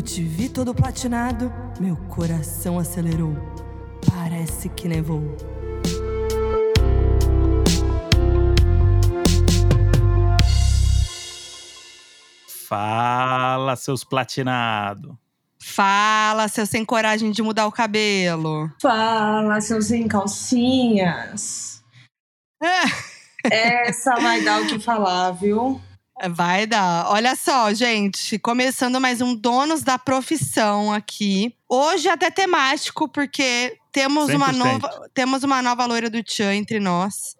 Quando te vi todo platinado, meu coração acelerou. Parece que nevou. Fala, seus platinados. Fala, seu sem coragem de mudar o cabelo. Fala, seus sem calcinhas. Essa vai dar o que falar, viu? Vai dar. Olha só, gente, começando mais um Donos da Profissão aqui. Hoje até temático, porque temos uma 100%. nova, temos uma nova loira do Tchan entre nós,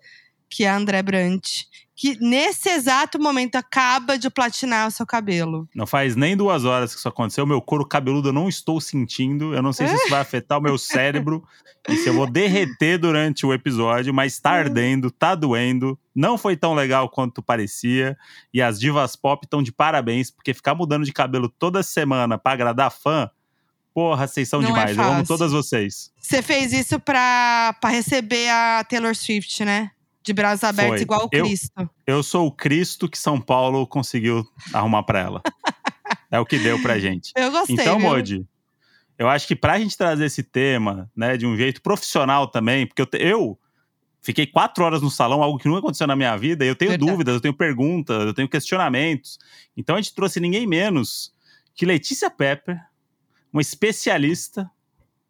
que é a André Brant, que nesse exato momento acaba de platinar o seu cabelo. Não faz nem duas horas que isso aconteceu. Meu couro cabeludo eu não estou sentindo. Eu não sei se isso vai afetar o meu cérebro se eu vou derreter durante o episódio, mas tá ardendo, tá doendo. Não foi tão legal quanto parecia. E as divas pop estão de parabéns, porque ficar mudando de cabelo toda semana pra agradar fã. Porra, vocês são Não é demais. eu amo todas vocês. Você fez isso pra, pra receber a Taylor Swift, né? De braços abertos, Foi. igual o Eu- Cristo. Eu sou o Cristo que São Paulo conseguiu arrumar pra ela. é o que deu pra gente. Eu gostei. Então, viu? Modi, eu acho que pra gente trazer esse tema, né, de um jeito profissional também, porque eu, eu fiquei quatro horas no salão, algo que nunca aconteceu na minha vida, e eu tenho Verdade. dúvidas, eu tenho perguntas, eu tenho questionamentos. Então a gente trouxe ninguém menos que Letícia Pepper, uma especialista,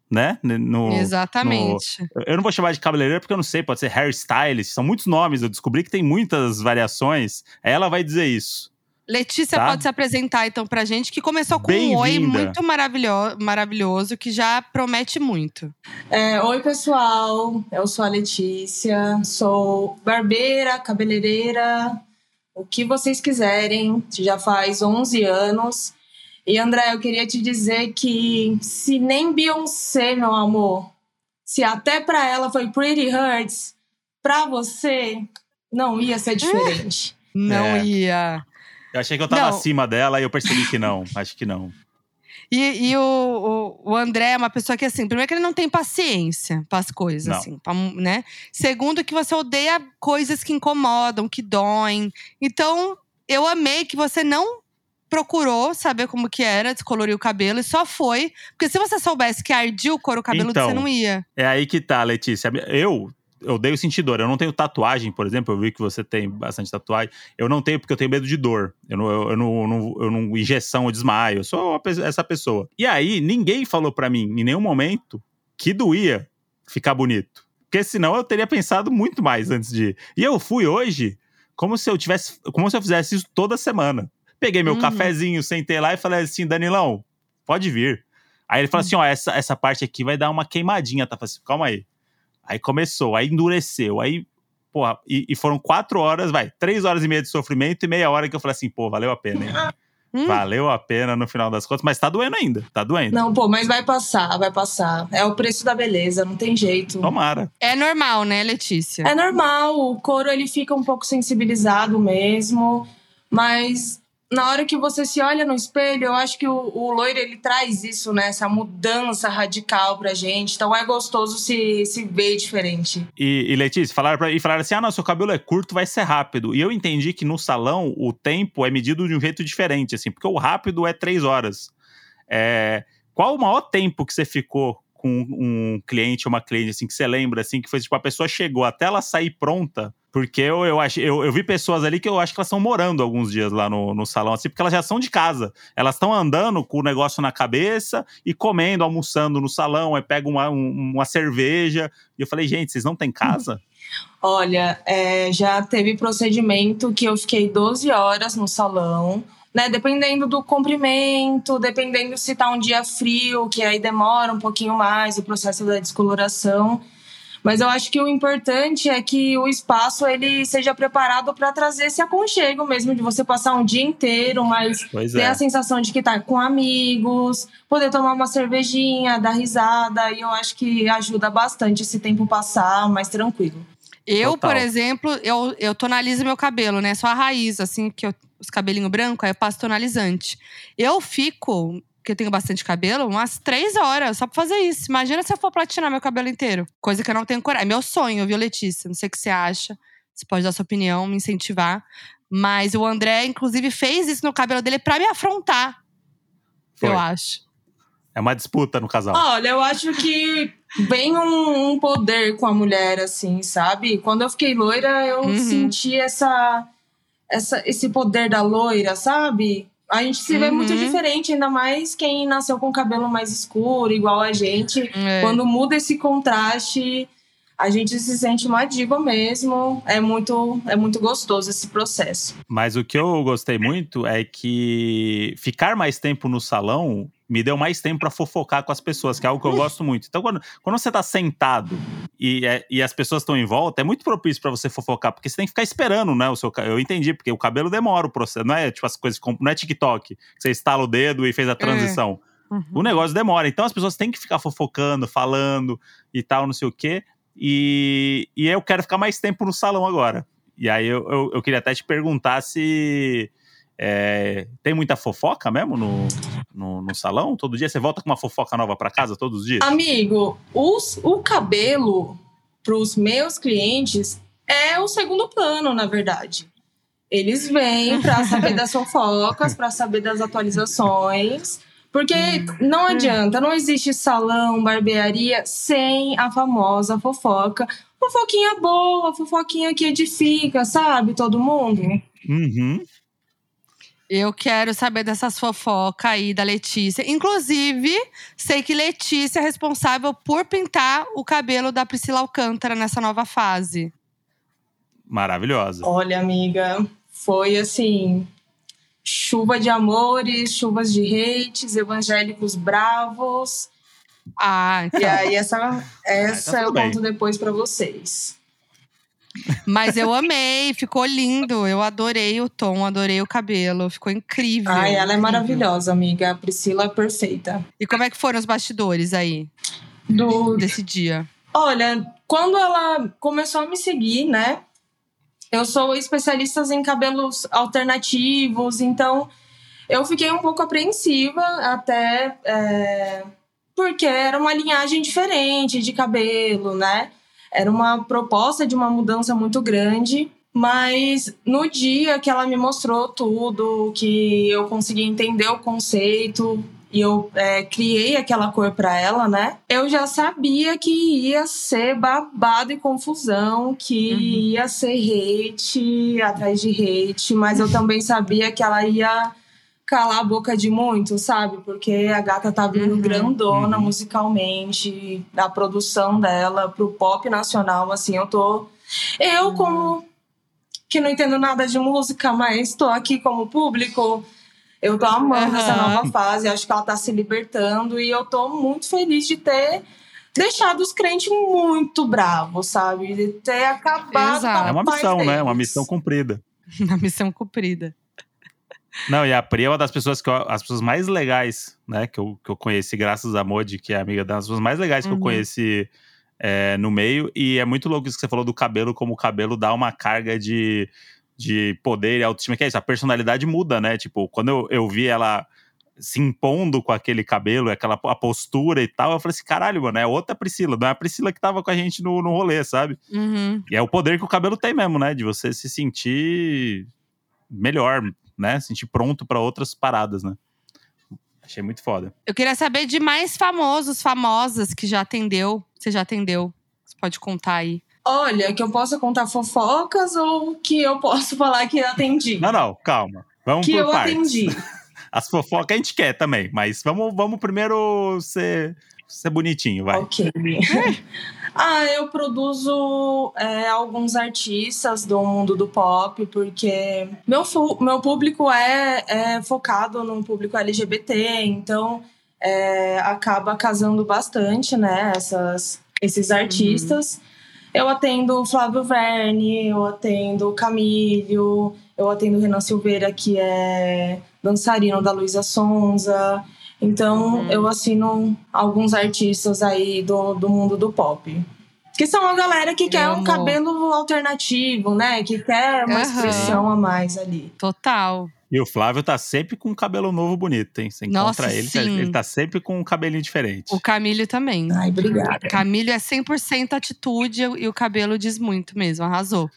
né, no, Exatamente. eu não vou chamar de cabeleireiro porque eu não sei, pode ser hairstylist, são muitos nomes, eu descobri que tem muitas variações. Ela vai dizer isso. Letícia Tá. pode se apresentar então pra gente, que começou com um oi muito maravilhoso, maravilhoso, que já promete muito. É, Oi, pessoal. Eu sou a Letícia. Sou barbeira, cabeleireira, o que vocês quiserem. Já faz 11 anos. E, André, eu queria te dizer que se nem Beyoncé, meu amor, se até pra ela foi Pretty Hurts, pra você não ia ser diferente. Não É. ia. Eu achei que eu tava Não. acima dela e eu percebi que não. Acho que não. E, e o, o, o André é uma pessoa que, assim, primeiro que ele não tem paciência para as coisas, Não. assim, pra, né? Segundo, que você odeia coisas que incomodam, que doem. Então, eu amei que você não procurou saber como que era descolorir o cabelo e só foi. Porque se você soubesse que ardia o couro cabeludo, Então, você não ia. É aí que tá, Letícia. Eu eu odeio sentir dor. Eu não tenho tatuagem, por exemplo. Eu vi que você tem bastante tatuagem. Eu não tenho porque eu tenho medo de dor. Eu não, eu, eu não, eu não, eu não- injeção, eu desmaio. Eu sou pe- essa pessoa. E aí, ninguém falou pra mim, em nenhum momento, que doía ficar bonito. Porque senão eu teria pensado muito mais antes de ir. E eu fui hoje como se eu tivesse. Como se eu fizesse isso toda semana. Peguei meu Uhum. cafezinho, sentei lá e falei assim, Danilão, pode vir. Aí ele falou assim: ó, essa, essa parte aqui vai dar uma queimadinha, tá? Falei assim, calma aí. Aí começou, aí endureceu, aí, porra, e, e foram quatro horas, vai, três horas e meia de sofrimento e meia hora que eu falei assim, pô, valeu a pena, hein? Hum. Valeu a pena no final das contas, mas tá doendo ainda, tá doendo. Não, pô, mas vai passar, vai passar. É o preço da beleza, não tem jeito. Tomara. É normal, né, Letícia? É normal, o couro ele fica um pouco sensibilizado mesmo, mas na hora que você se olha no espelho, eu acho que o, o loiro ele traz isso, né? Essa mudança radical pra gente. Então é gostoso se, se ver diferente. E, e Letícia, falaram, pra, e falaram assim: ah, não, seu cabelo é curto, vai ser rápido. E eu entendi que no salão o tempo é medido de um jeito diferente, assim, porque o rápido é três horas. É, qual o maior tempo que você ficou com um cliente ou uma cliente, assim, que você lembra, assim, que foi tipo, a pessoa chegou até ela sair pronta? Porque eu, eu, acho, eu, eu vi pessoas ali que eu acho que elas estão morando alguns dias lá no, no salão, assim, porque elas já são de casa. Elas estão andando com o negócio na cabeça e comendo, almoçando no salão, aí pegam uma, um- uma cerveja. E eu falei, gente, vocês não têm casa? Olha, é, já teve procedimento que eu fiquei 12 horas no salão, né? Dependendo do comprimento, dependendo se tá um dia frio, que aí demora um pouquinho mais o processo da descoloração. Mas eu acho que o importante é que o espaço ele seja preparado para trazer esse aconchego mesmo, de você passar um dia inteiro, mas Pois ter é. a sensação de que tá com amigos, poder tomar uma cervejinha, dar risada, e eu acho que ajuda bastante esse tempo passar mais tranquilo. Eu, Total. por exemplo, eu, eu tonalizo meu cabelo, né? Só a raiz, assim, que eu, os cabelinhos brancos, aí eu passo tonalizante. Eu fico, que eu tenho bastante cabelo, umas três horas só pra fazer isso. Imagina se eu for platinar meu cabelo inteiro. Coisa que eu não tenho coragem. É meu sonho, viu, Letícia? Não sei o que você acha. Você pode dar sua opinião, me incentivar. Mas o André, inclusive, fez isso no cabelo dele pra me afrontar. Foi. eu acho. É uma disputa no casal. Olha, eu acho que vem um, um poder com a mulher, assim, sabe? Quando eu fiquei loira, eu Uhum. senti essa, essa, esse poder da loira, sabe? A gente se vê Uhum. muito diferente, ainda mais quem nasceu com cabelo mais escuro, igual a gente. É. Quando muda esse contraste, a gente se sente uma diva mesmo. É muito, é muito gostoso esse processo. Mas o que eu gostei muito é que ficar mais tempo no salão me deu mais tempo pra fofocar com as pessoas, que é algo que eu gosto muito. Então, quando, quando você tá sentado e, é- e as pessoas estão em volta, é muito propício pra você fofocar, porque você tem que ficar esperando, né? O seu, eu entendi, porque o cabelo demora o processo. Não é tipo as coisas, como- não é TikTok, que você estala o dedo e fez a transição. Uhum. O negócio demora. Então as pessoas têm que ficar fofocando, falando e tal, não sei o quê. E, e eu quero ficar mais tempo no salão agora. E aí eu, eu, eu queria até te perguntar se é, tem muita fofoca mesmo no, no, no salão? Todo dia? Você volta com uma fofoca nova pra casa todos os dias? Amigo, os, o cabelo para os meus clientes é o segundo plano, na verdade. Eles vêm para saber das fofocas, para saber das atualizações. Porque não adianta, não existe salão, barbearia sem a famosa fofoca. Fofoquinha boa, fofoquinha que edifica, sabe? Todo mundo. Uhum. Eu quero saber dessas fofocas aí da Letícia. Inclusive, sei que Letícia é responsável por pintar o cabelo da Priscila Alcântara nessa nova fase. Maravilhosa. Olha, amiga, foi assim. Chuva de amores, chuvas de hates, evangélicos bravos. Ah, E então. aí, essa, essa tá eu tudo bem. conto depois pra vocês. Mas eu amei, ficou lindo. Eu adorei o tom, adorei o cabelo. Ficou incrível. Ai, ela é maravilhosa, amiga. A Priscila é perfeita. E como é que foram os bastidores aí, Do... desse dia? Olha, quando ela começou a me seguir, né? Eu sou especialista em cabelos alternativos, então eu fiquei um pouco apreensiva até é, porque era uma linhagem diferente de cabelo, né? Era uma proposta de uma mudança muito grande, mas no dia que ela me mostrou tudo, que eu consegui entender o conceito e eu é, criei aquela cor para ela, né? Eu já sabia que ia ser babado e confusão, que Uhum. ia ser hate atrás de hate, mas eu também sabia que ela ia calar a boca de muito, sabe? Porque a gata tá vindo Uhum. grandona Uhum. musicalmente, da produção dela pro pop nacional, assim, eu tô. Eu, Uhum. como que não entendo nada de música, mas tô aqui como público. Eu tô amando essa Aham. nova fase, acho que ela tá se libertando e eu tô muito feliz de ter deixado os crentes muito bravos, sabe? De ter acabado Exato. com a É uma missão, né? deles. Uma missão cumprida. Na missão cumprida. Não, e a Pri é uma das pessoas que eu, as pessoas mais legais, né, que eu, que eu conheci, graças a Modi, que é amiga das pessoas mais legais que eu Uhum. conheci é, no meio. E é muito louco isso que você falou do cabelo, como o cabelo dá uma carga de, de poder e autoestima, que é isso, a personalidade muda, né? Tipo, quando eu, eu vi ela se impondo com aquele cabelo, aquela a postura e tal, eu falei assim, caralho, mano, é outra Priscila, não é a Priscila que tava com a gente no, no rolê, sabe? Uhum. E é o poder que o cabelo tem mesmo, né? De você se sentir melhor, né? Se sentir pronto pra outras paradas, né? Achei muito foda. Eu queria saber de mais famosos, famosas que já atendeu. Você já atendeu? Você pode contar aí. Olha, que eu possa contar fofocas ou que eu posso falar que eu atendi? Não, não, calma. Vamos que por eu partes. atendi. As fofocas a gente quer também, mas vamos, vamos primeiro ser, ser bonitinho, vai. Ok. ah, eu produzo é, alguns artistas do mundo do pop, porque meu, meu público é, é focado no público LGBT, então é, acaba casando bastante, né, essas, esses artistas. Eu atendo Flávio Verne, eu atendo Camílio, eu atendo Renan Silveira, que é dançarino da Luísa Sonza. Então, Uhum. eu assino alguns artistas aí do, do mundo do pop. Que são a galera que quer um cabelo alternativo, né? Que quer uma Aham. expressão a mais ali. Total. E o Flávio tá sempre com um cabelo novo bonito, hein? Você Nossa, encontra ele, sim. ele tá sempre com um cabelinho diferente. O Camílio também. Ai, obrigada. Camílio é 100% atitude e o cabelo diz muito mesmo, arrasou.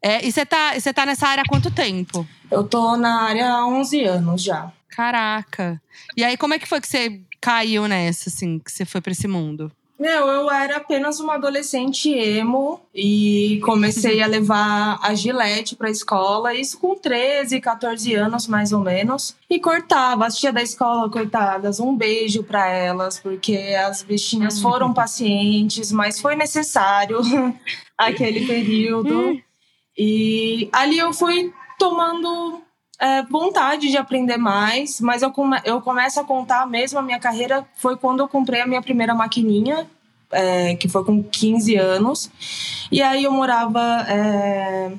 É, e você tá, você tá nessa área há quanto tempo? Eu tô na área há 11 anos já. Caraca. E aí, como é que foi que você caiu nessa, assim, que você foi pra esse mundo? Meu, eu era apenas uma adolescente emo e comecei a levar a gilete pra escola, isso com 13, 14 anos mais ou menos. E cortava, as tia da escola, coitadas, um beijo pra elas, porque as bichinhas foram pacientes, mas foi necessário aquele período. E ali eu fui tomando é, vontade de aprender mais, mas eu, come, eu começo a contar mesmo a minha carreira foi quando eu comprei a minha primeira maquininha, é, que foi com 15 anos. E aí eu morava é,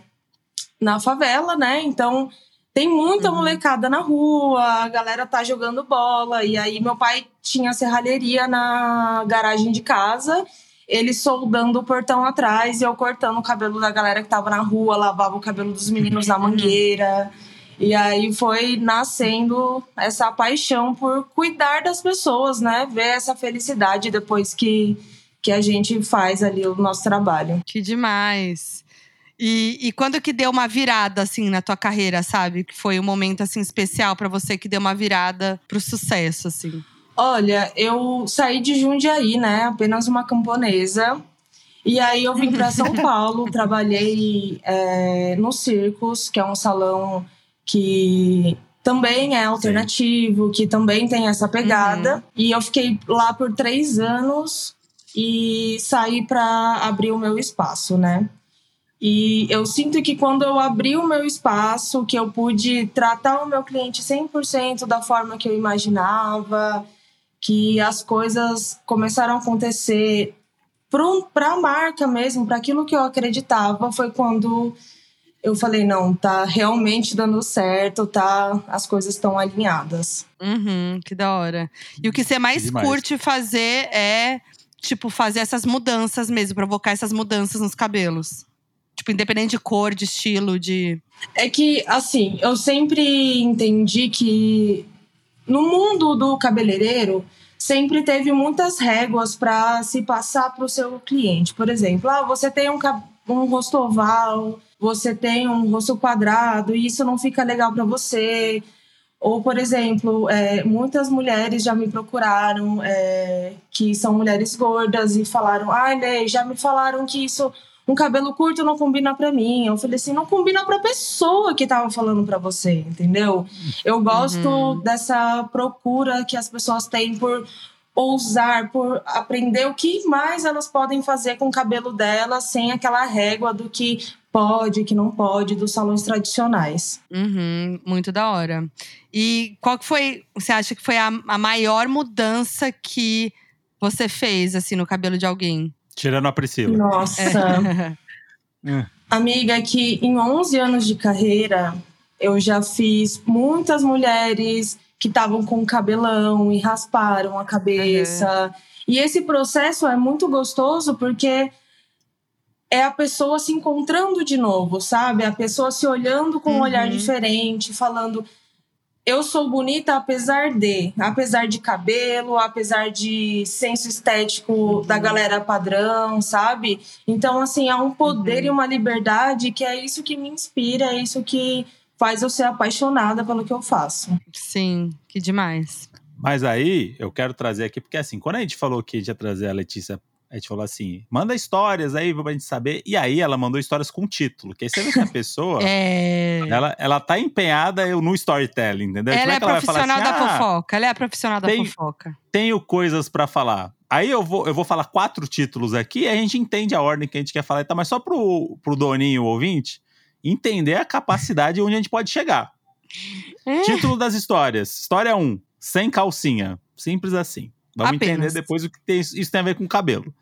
na favela, né? Então tem muita uhum. molecada na rua, a galera tá jogando bola. E aí meu pai tinha serralheria na garagem de casa ele soldando o portão atrás e eu cortando o cabelo da galera que tava na rua, lavava o cabelo dos meninos na mangueira. E aí foi nascendo essa paixão por cuidar das pessoas, né? Ver essa felicidade depois que, que a gente faz ali o nosso trabalho. Que demais. E, e quando que deu uma virada, assim, na tua carreira, sabe? Que foi um momento, assim, especial para você que deu uma virada pro sucesso, assim? Olha, eu saí de Jundiaí, né? Apenas uma camponesa. E aí eu vim para São Paulo, trabalhei é, no Circos, que é um salão que também é alternativo, Sim. que também tem essa pegada. Uhum. E eu fiquei lá por três anos e saí para abrir o meu espaço, né? E eu sinto que quando eu abri o meu espaço, que eu pude tratar o meu cliente 100% da forma que eu imaginava, que as coisas começaram a acontecer para a marca mesmo, para aquilo que eu acreditava, foi quando eu falei, não, tá realmente dando certo, tá? As coisas estão alinhadas. Uhum, que da hora. E o que você mais curte fazer é, tipo, fazer essas mudanças mesmo, provocar essas mudanças nos cabelos. Tipo, independente de cor, de estilo, de. É que, assim, eu sempre entendi que no mundo do cabeleireiro, sempre teve muitas réguas para se passar para o seu cliente. Por exemplo, ah, você tem um, um rosto oval você tem um rosto quadrado e isso não fica legal para você. Ou, por exemplo, é, muitas mulheres já me procuraram, é, que são mulheres gordas, e falaram: ai, ah, Lei, já me falaram que isso, um cabelo curto não combina para mim. Eu falei assim: não combina para pessoa que tava falando para você, entendeu? Eu gosto uhum. dessa procura que as pessoas têm por ousar, por aprender o que mais elas podem fazer com o cabelo delas sem aquela régua do que pode, que não pode, dos salões tradicionais. Uhum, muito da hora. E qual que foi, você acha que foi a, a maior mudança que você fez, assim, no cabelo de alguém? Tirando a Priscila. Nossa. É. Amiga, é que em 11 anos de carreira, eu já fiz muitas mulheres que estavam com cabelão e rasparam a cabeça. Uhum. E esse processo é muito gostoso porque é a pessoa se encontrando de novo, sabe? A pessoa se olhando com um olhar uhum. diferente, falando: eu sou bonita apesar de, apesar de cabelo, apesar de senso estético uhum. da galera padrão, sabe? Então, assim, há um poder uhum. e uma liberdade que é isso que me inspira, é isso que faz eu ser apaixonada pelo que eu faço. Sim, que demais. Mas aí, eu quero trazer aqui, porque assim, quando a gente falou que ia trazer a Letícia a gente falou assim: manda histórias aí pra gente saber. E aí ela mandou histórias com título. Que aí você vê que a pessoa. é... ela, ela tá empenhada no storytelling, entendeu? Ela é, é profissional assim, da ah, fofoca. Ela é a profissional da tenho, fofoca. Tenho coisas para falar. Aí eu vou, eu vou falar quatro títulos aqui e a gente entende a ordem que a gente quer falar. Tá? Mas só pro, pro Doninho, o ouvinte, entender a capacidade onde a gente pode chegar. É. Título das histórias. História 1. Sem calcinha. Simples assim. Vamos Apenas. entender depois o que tem, isso tem a ver com cabelo.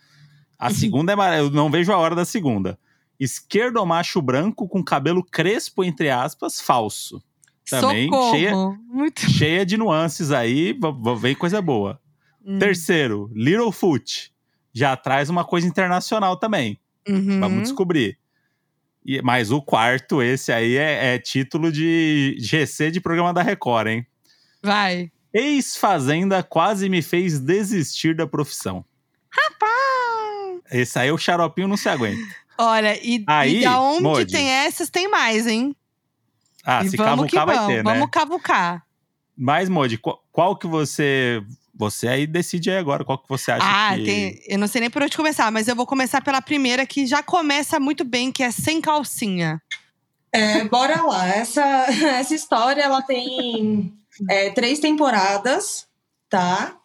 A segunda é. Eu não vejo a hora da segunda. Esquerdo macho branco com cabelo crespo, entre aspas, falso. Também Socorro. cheia, Muito... cheia de nuances aí, vem coisa boa. Hum. Terceiro, Littlefoot. Já traz uma coisa internacional também. Uhum. Vamos descobrir. E, mas o quarto, esse aí, é, é título de GC de programa da Record, hein? Vai. Ex-fazenda quase me fez desistir da profissão. Rapaz! Esse aí o xaropinho não se aguenta. Olha, e, aí, e da onde Modi. tem essas, tem mais, hein? Ah, e se cavucar vai ter, né? Vamos cavucar. Mas, Modi, qual, qual que você. Você aí decide aí agora qual que você acha Ah, que. tem, eu não sei nem por onde começar, mas eu vou começar pela primeira, que já começa muito bem, que é sem calcinha. É, bora lá. Essa, essa história ela tem é, três temporadas, tá?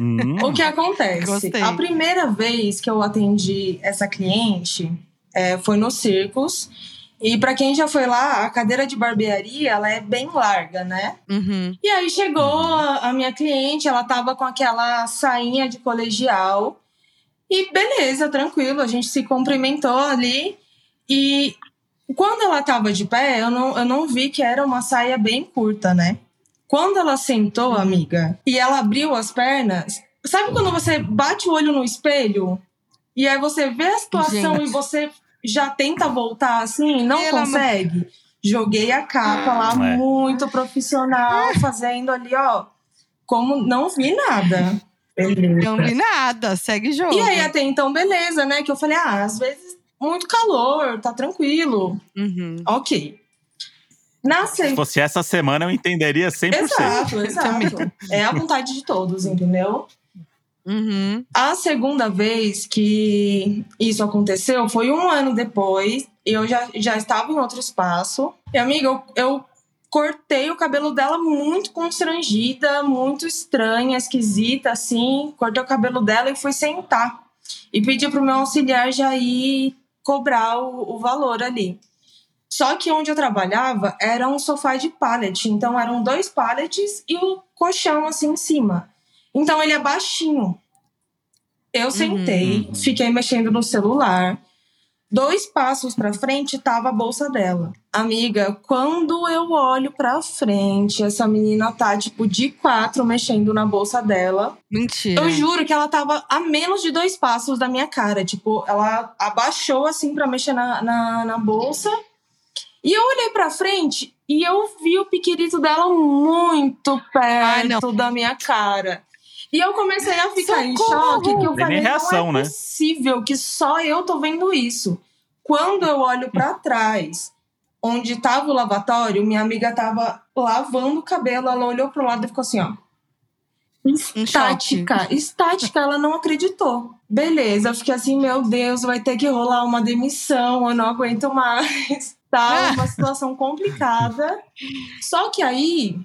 Hum, O que acontece? Gostei. A primeira vez que eu atendi essa cliente é, foi no Circos. E para quem já foi lá, a cadeira de barbearia ela é bem larga, né? Uhum. E aí chegou a, minha cliente, ela tava com aquela sainha de colegial. E beleza, tranquilo, a gente se cumprimentou ali. E quando ela tava de pé, eu não, eu não vi que era uma saia bem curta, né? Quando ela sentou, amiga, e ela abriu as pernas, sabe quando você bate o olho no espelho? E aí você vê a situação Gente. e você já tenta voltar assim, não consegue? Joguei a capa lá, É. muito profissional, fazendo ali, ó, como não vi nada. Beleza. Não vi nada, segue o jogo. E aí, até então, beleza, né? Que eu falei, ah, às vezes muito calor, tá tranquilo. Uhum. Ok. Na Se fosse essa semana, eu entenderia 100%. Exato, exato. É a vontade de todos, entendeu? Uhum. A segunda vez que isso aconteceu foi um ano depois. Eu já, já estava em outro espaço. E, amiga, eu, eu cortei o cabelo dela muito constrangida, muito estranha, esquisita, assim. Cortei o cabelo dela e fui sentar. E pedi pro meu auxiliar já ir cobrar o, o valor ali. Só que onde eu trabalhava era um sofá de pallet. Então eram dois pallets e o colchão assim em cima. Então ele é baixinho. Eu sentei, Uhum. fiquei mexendo no celular. Dois passos pra frente tava a bolsa dela. Amiga, quando eu olho pra frente, essa menina tá tipo de quatro mexendo na bolsa dela. Mentira. Eu juro que ela tava a menos de dois passos da minha cara. Tipo, ela abaixou assim pra mexer na, na, na bolsa. E eu olhei pra frente e eu vi o piquirito dela muito Ai, perto da minha cara. E eu comecei a ficar em Socorro! choque, que eu falei, reação, não né? é possível que só eu tô vendo isso. Quando eu olho pra trás, onde tava o lavatório, minha amiga tava lavando o cabelo, ela olhou pro lado e ficou assim, ó. Em. Estática, estática, ela não acreditou. Beleza, eu fiquei assim, meu Deus, vai ter que rolar uma demissão, eu não aguento mais. Tá, Ah. uma situação complicada. Só que aí,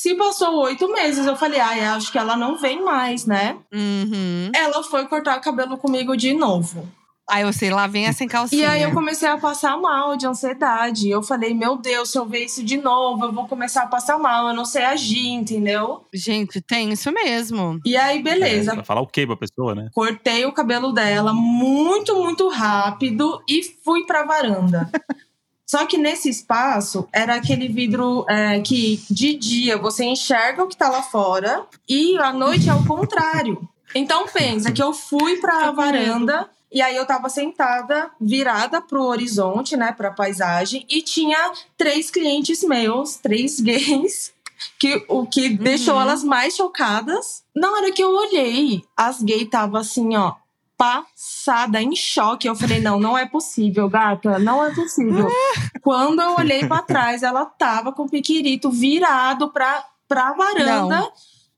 se passou oito meses, eu falei, ai, acho que ela não vem mais, né? Uhum. Ela foi cortar o cabelo comigo de novo. Aí eu sei, lá vem sem calcinha. E aí eu comecei a passar mal de ansiedade. Eu falei, meu Deus, se eu ver isso de novo, eu vou começar a passar mal, eu não sei agir, entendeu? Gente, tem isso mesmo. E aí, beleza, É, pra falar o quê pra pessoa, né? cortei o cabelo dela muito, muito rápido e fui pra varanda. Só que nesse espaço era aquele vidro é, que de dia você enxerga o que tá lá fora e à noite é o contrário. Então pensa que eu fui pra Tô com medo. varanda e aí eu tava sentada, virada pro horizonte, né, pra paisagem e tinha três clientes meus, três gays, que o que deixou elas mais chocadas. Na hora que eu olhei, as gays tava assim, ó, passada, em choque. Eu falei, não, não é possível, gata, não é possível. Quando eu olhei pra trás, ela tava com o piquirito virado pra, pra varanda.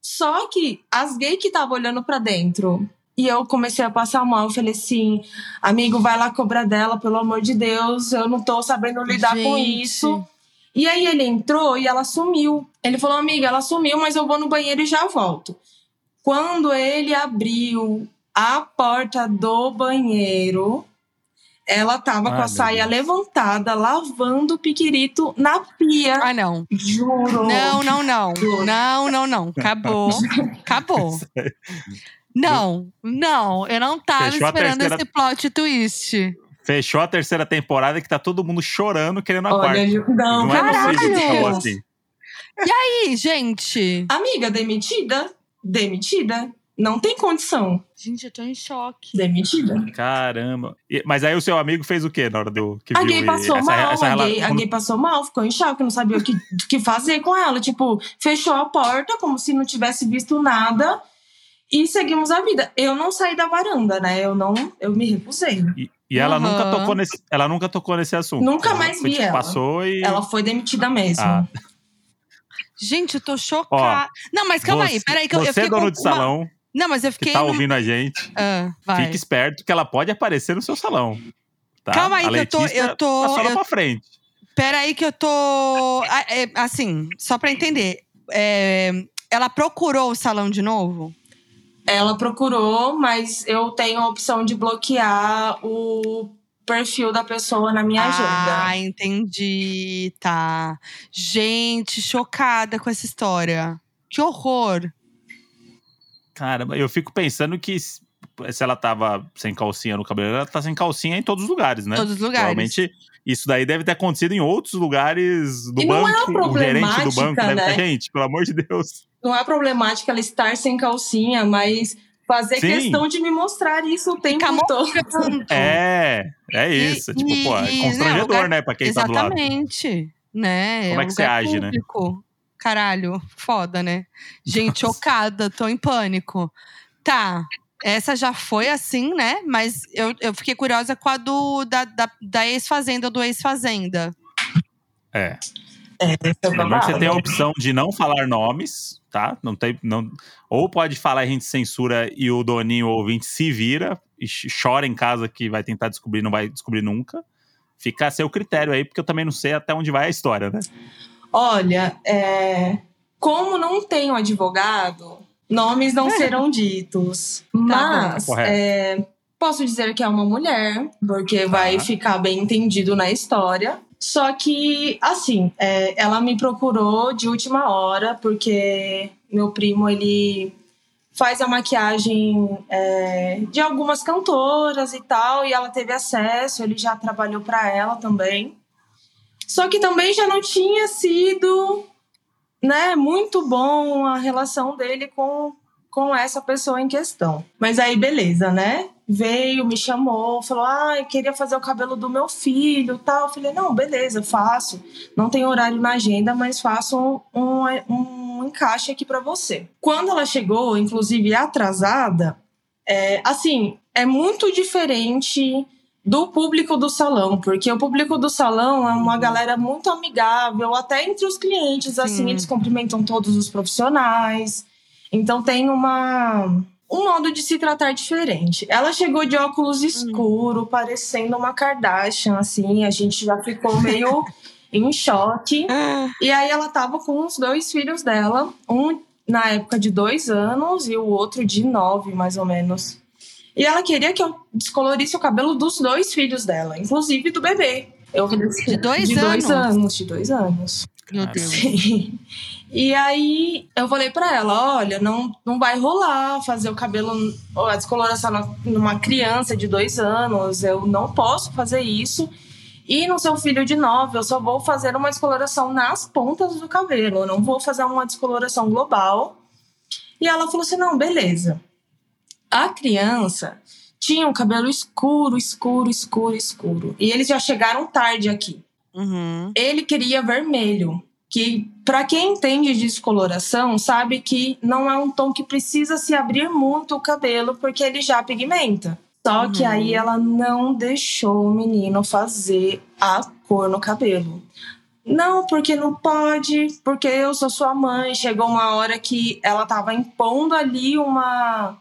Só que as gays que estavam olhando pra dentro. E eu comecei a passar mal. Eu falei assim, amigo, vai lá cobrar dela, pelo amor de Deus. Eu não tô sabendo lidar com Gente. isso. E aí ele entrou e ela sumiu. Ele falou, amiga, ela sumiu, mas eu vou no banheiro e já volto. Quando ele abriu a porta do banheiro, ela tava Ah, com a saia Deus. levantada, lavando o piquirito na pia. Ah, não. Juro. Não, não, não. Não, não, não. Acabou. Acabou. Não, não. Eu não tava Fechou esperando terceira- esse plot twist. Fechou a terceira temporada que tá todo mundo chorando querendo a Olha, quarta. Ju- não, Não é caralho! assim. Ih, gente. Amiga, demitida? Demitida? Não tem condição. Gente, eu tô em choque. Demitida. Caramba. E- mas aí o seu amigo fez o quê na hora do que A viu? gay e- passou essa- mal, essa a, rela- gay, a quando- gay passou mal, ficou em choque, não sabia o que, o que fazer com ela. Tipo, fechou a porta como se não tivesse visto nada e seguimos a vida. Eu não saí da varanda, né? Eu não, eu me recusei. E, e ela Aham. nunca tocou nesse, ela nunca tocou nesse assunto. Nunca Ela mais foi, vi tipo, ela. Passou e Ela foi demitida mesmo. Ah. Gente, eu tô chocada. Não, mas calma aí, Você- peraí, que eu, eu Você, fiquei com dono de uma- salão, Não, mas eu que fiquei. tá num- ouvindo a gente, Ah, vai. fique esperto que ela pode aparecer no seu salão. Tá? Calma aí a que eu tô- eu tô- Tá só lá eu- pra frente. Pera aí que eu tô. ah, é, Assim, só pra entender. é, ela procurou o salão de novo? Ela procurou, mas eu tenho a opção de bloquear o perfil da pessoa na minha agenda. Ah, entendi. Tá. Gente, chocada com essa história. Que horror. Caramba, eu fico pensando que se ela tava sem calcinha no cabelo, ela tá sem calcinha em todos os lugares, né? Todos os lugares. Provavelmente isso daí deve ter acontecido em outros lugares do E não é banco. o gerente do banco deve né? ter, gente, pelo amor de Deus. Não é problemática ela estar sem calcinha, mas fazer Sim. questão de me mostrar isso o tempo todo. É, é E- isso. tipo, pô, é e- constrangedor, não, lugar- né, pra quem tá do lado. Exatamente. Né? Como é um que você age, né? Caralho, foda, né? Gente, chocada, tô em pânico. Tá. Essa já foi assim, né? Mas eu, eu fiquei curiosa com a do, da, da, da ex-fazenda do ex-fazenda. É. É, Lembrando que você tem a opção de não falar nomes, tá? Não tem, não, ou pode falar, a gente censura e o doninho ou ouvinte se vira e ch- chora em casa que vai tentar descobrir, não vai descobrir nunca. Fica a seu critério aí, porque eu também não sei até onde vai a história, né? Olha, é, como não tenho advogado, nomes não serão ditos. Mas Correto. é, posso dizer que é uma mulher, porque vai ficar bem entendido na história. Só que, assim, é, ela me procurou de última hora, porque meu primo, ele faz a maquiagem é, de algumas cantoras e tal, e ela teve acesso, ele já trabalhou para ela também. Só que também já não tinha sido né, muito bom a relação dele com, com essa pessoa em questão. Mas aí, beleza, né? Veio, me chamou, falou: Ah, eu queria fazer o cabelo do meu filho tal. Eu falei: Não, beleza, faço. Não tem horário na agenda, mas faço um, um encaixe aqui para você. Quando ela chegou, inclusive atrasada, é, assim, é muito diferente do público do salão, porque o público do salão é uma galera muito amigável, até entre os clientes, assim, Sim. eles cumprimentam todos os profissionais. Então tem uma um modo de se tratar diferente. Ela chegou de óculos escuro, parecendo uma Kardashian, assim, a gente já ficou meio em choque. E aí ela tava com os dois filhos dela, um na época de dois anos e o outro de nove, mais ou menos. E ela queria que eu descolorisse o cabelo dos dois filhos dela, inclusive do bebê. Eu falei assim, De dois de dois anos? anos, de dois anos. Meu Deus. Sim. E aí eu falei pra ela, olha, não, não vai rolar fazer o cabelo, a descoloração numa criança de dois anos, eu não posso fazer isso. E no seu filho de nove, eu só vou fazer uma descoloração nas pontas do cabelo, eu não vou fazer uma descoloração global. E ela falou assim, não, beleza. A criança tinha um cabelo escuro, escuro, escuro, escuro. E eles já chegaram tarde aqui Uhum. ele queria vermelho. Que, para quem entende de descoloração, sabe que não é um tom que precisa se abrir muito o cabelo, porque ele já pigmenta. Só que Uhum. aí ela não deixou o menino fazer a cor no cabelo. Não, porque não pode, porque eu sou sua mãe. Chegou uma hora que ela tava impondo ali uma.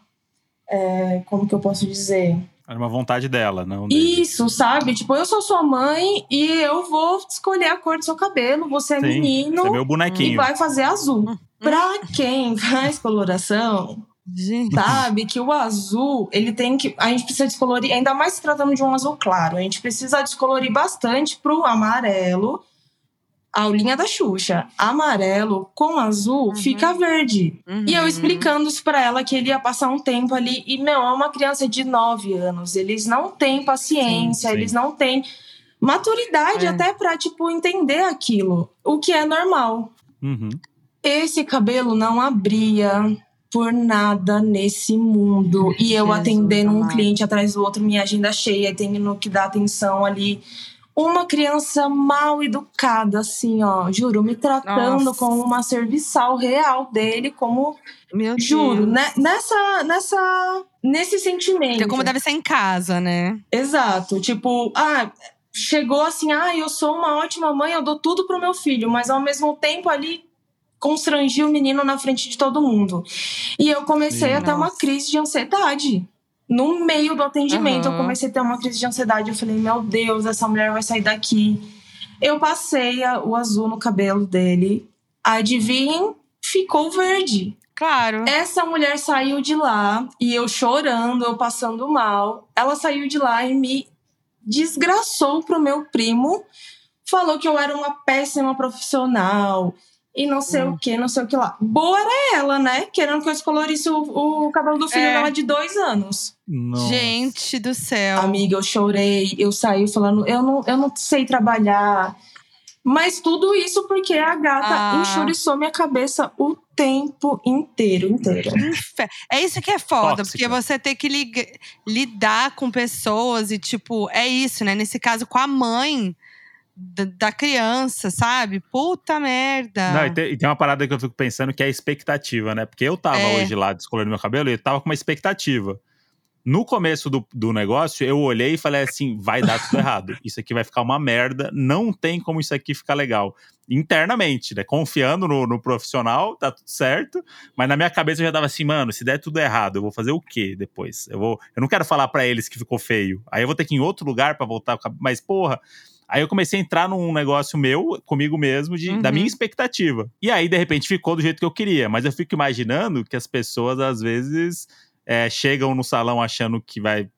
É, como que eu posso dizer? Era uma vontade dela, não dele. Isso, sabe? Tipo, eu sou sua mãe e eu vou escolher a cor do seu cabelo. Você é Sim, menino Esse é meu e bonequinho. vai fazer azul. Pra quem faz coloração, Gente. sabe que o azul, ele tem que. A gente precisa descolorir, ainda mais se tratando de um azul claro. A gente precisa descolorir bastante pro amarelo. A aulinha da Xuxa. Amarelo com azul Uhum. fica verde. E eu Uhum. explicando isso pra ela que ele ia passar um tempo ali. E, meu, é uma criança de 9 anos. Eles não têm paciência, Sim, sim. eles não têm maturidade É. até pra, tipo, entender aquilo. O que é normal. Uhum. Esse cabelo não abria por nada nesse mundo. E eu Jesus atendendo um cliente atrás do outro, minha agenda cheia, tendo que dar atenção ali. Uma criança mal educada, assim, ó, juro, me tratando Nossa. como uma serviçal real dele, como Meu Juro, Deus. né? nessa, nessa, nesse sentimento. Que é como deve ser em casa, né? Exato. Tipo, ah, chegou assim, ah, eu sou uma ótima mãe, eu dou tudo pro meu filho, mas ao mesmo tempo ali constrangi o menino na frente de todo mundo. E eu comecei Sim. a ter uma crise de ansiedade. No meio do atendimento, eu Aham. comecei a ter uma crise de ansiedade. Eu falei, meu Deus, essa mulher vai sair daqui. Eu passei a- o azul no cabelo dele. Adivinhem? Ficou verde. Claro. Essa mulher saiu de lá e eu chorando, eu passando mal. Ela saiu de lá e me desgraçou pro meu primo. Falou que eu era uma péssima profissional e não sei Hum. o que, não sei o que lá. Boa era ela, né? Querendo que eu descolorisse o, o cabelo do filho É. dela de dois anos. Nossa. Gente do céu. Amiga, eu chorei, eu saí falando, eu não, eu não sei trabalhar. Mas tudo isso porque a gata Ah. enxuriçou minha cabeça o tempo inteiro, inteiro. É isso que é foda, Tóxica. porque você tem que lig- lidar com pessoas e, tipo, é isso, né? Nesse caso, com a mãe da, da criança, sabe? Puta merda. Não, e tem, e tem uma parada que eu fico pensando que é a expectativa, né? Porque eu tava É. hoje lá descolorindo meu cabelo e eu tava com uma expectativa. No começo do, do negócio, eu olhei e falei assim: vai dar tudo errado. Isso aqui vai ficar uma merda. Não tem como isso aqui ficar legal. Internamente, né? Confiando no, no profissional, tá tudo certo. Mas na minha cabeça eu já tava assim, mano, se der tudo errado, eu vou fazer o quê depois? Eu, vou, eu não quero falar pra eles que ficou feio. Aí eu vou ter que ir em outro lugar pra voltar. Mas, porra, Aí eu comecei a entrar num negócio meu, comigo mesmo, de, da Uhum. minha expectativa. E aí, de repente, ficou do jeito que eu queria. Mas eu fico imaginando que as pessoas, às vezes, é, chegam no salão achando que vai,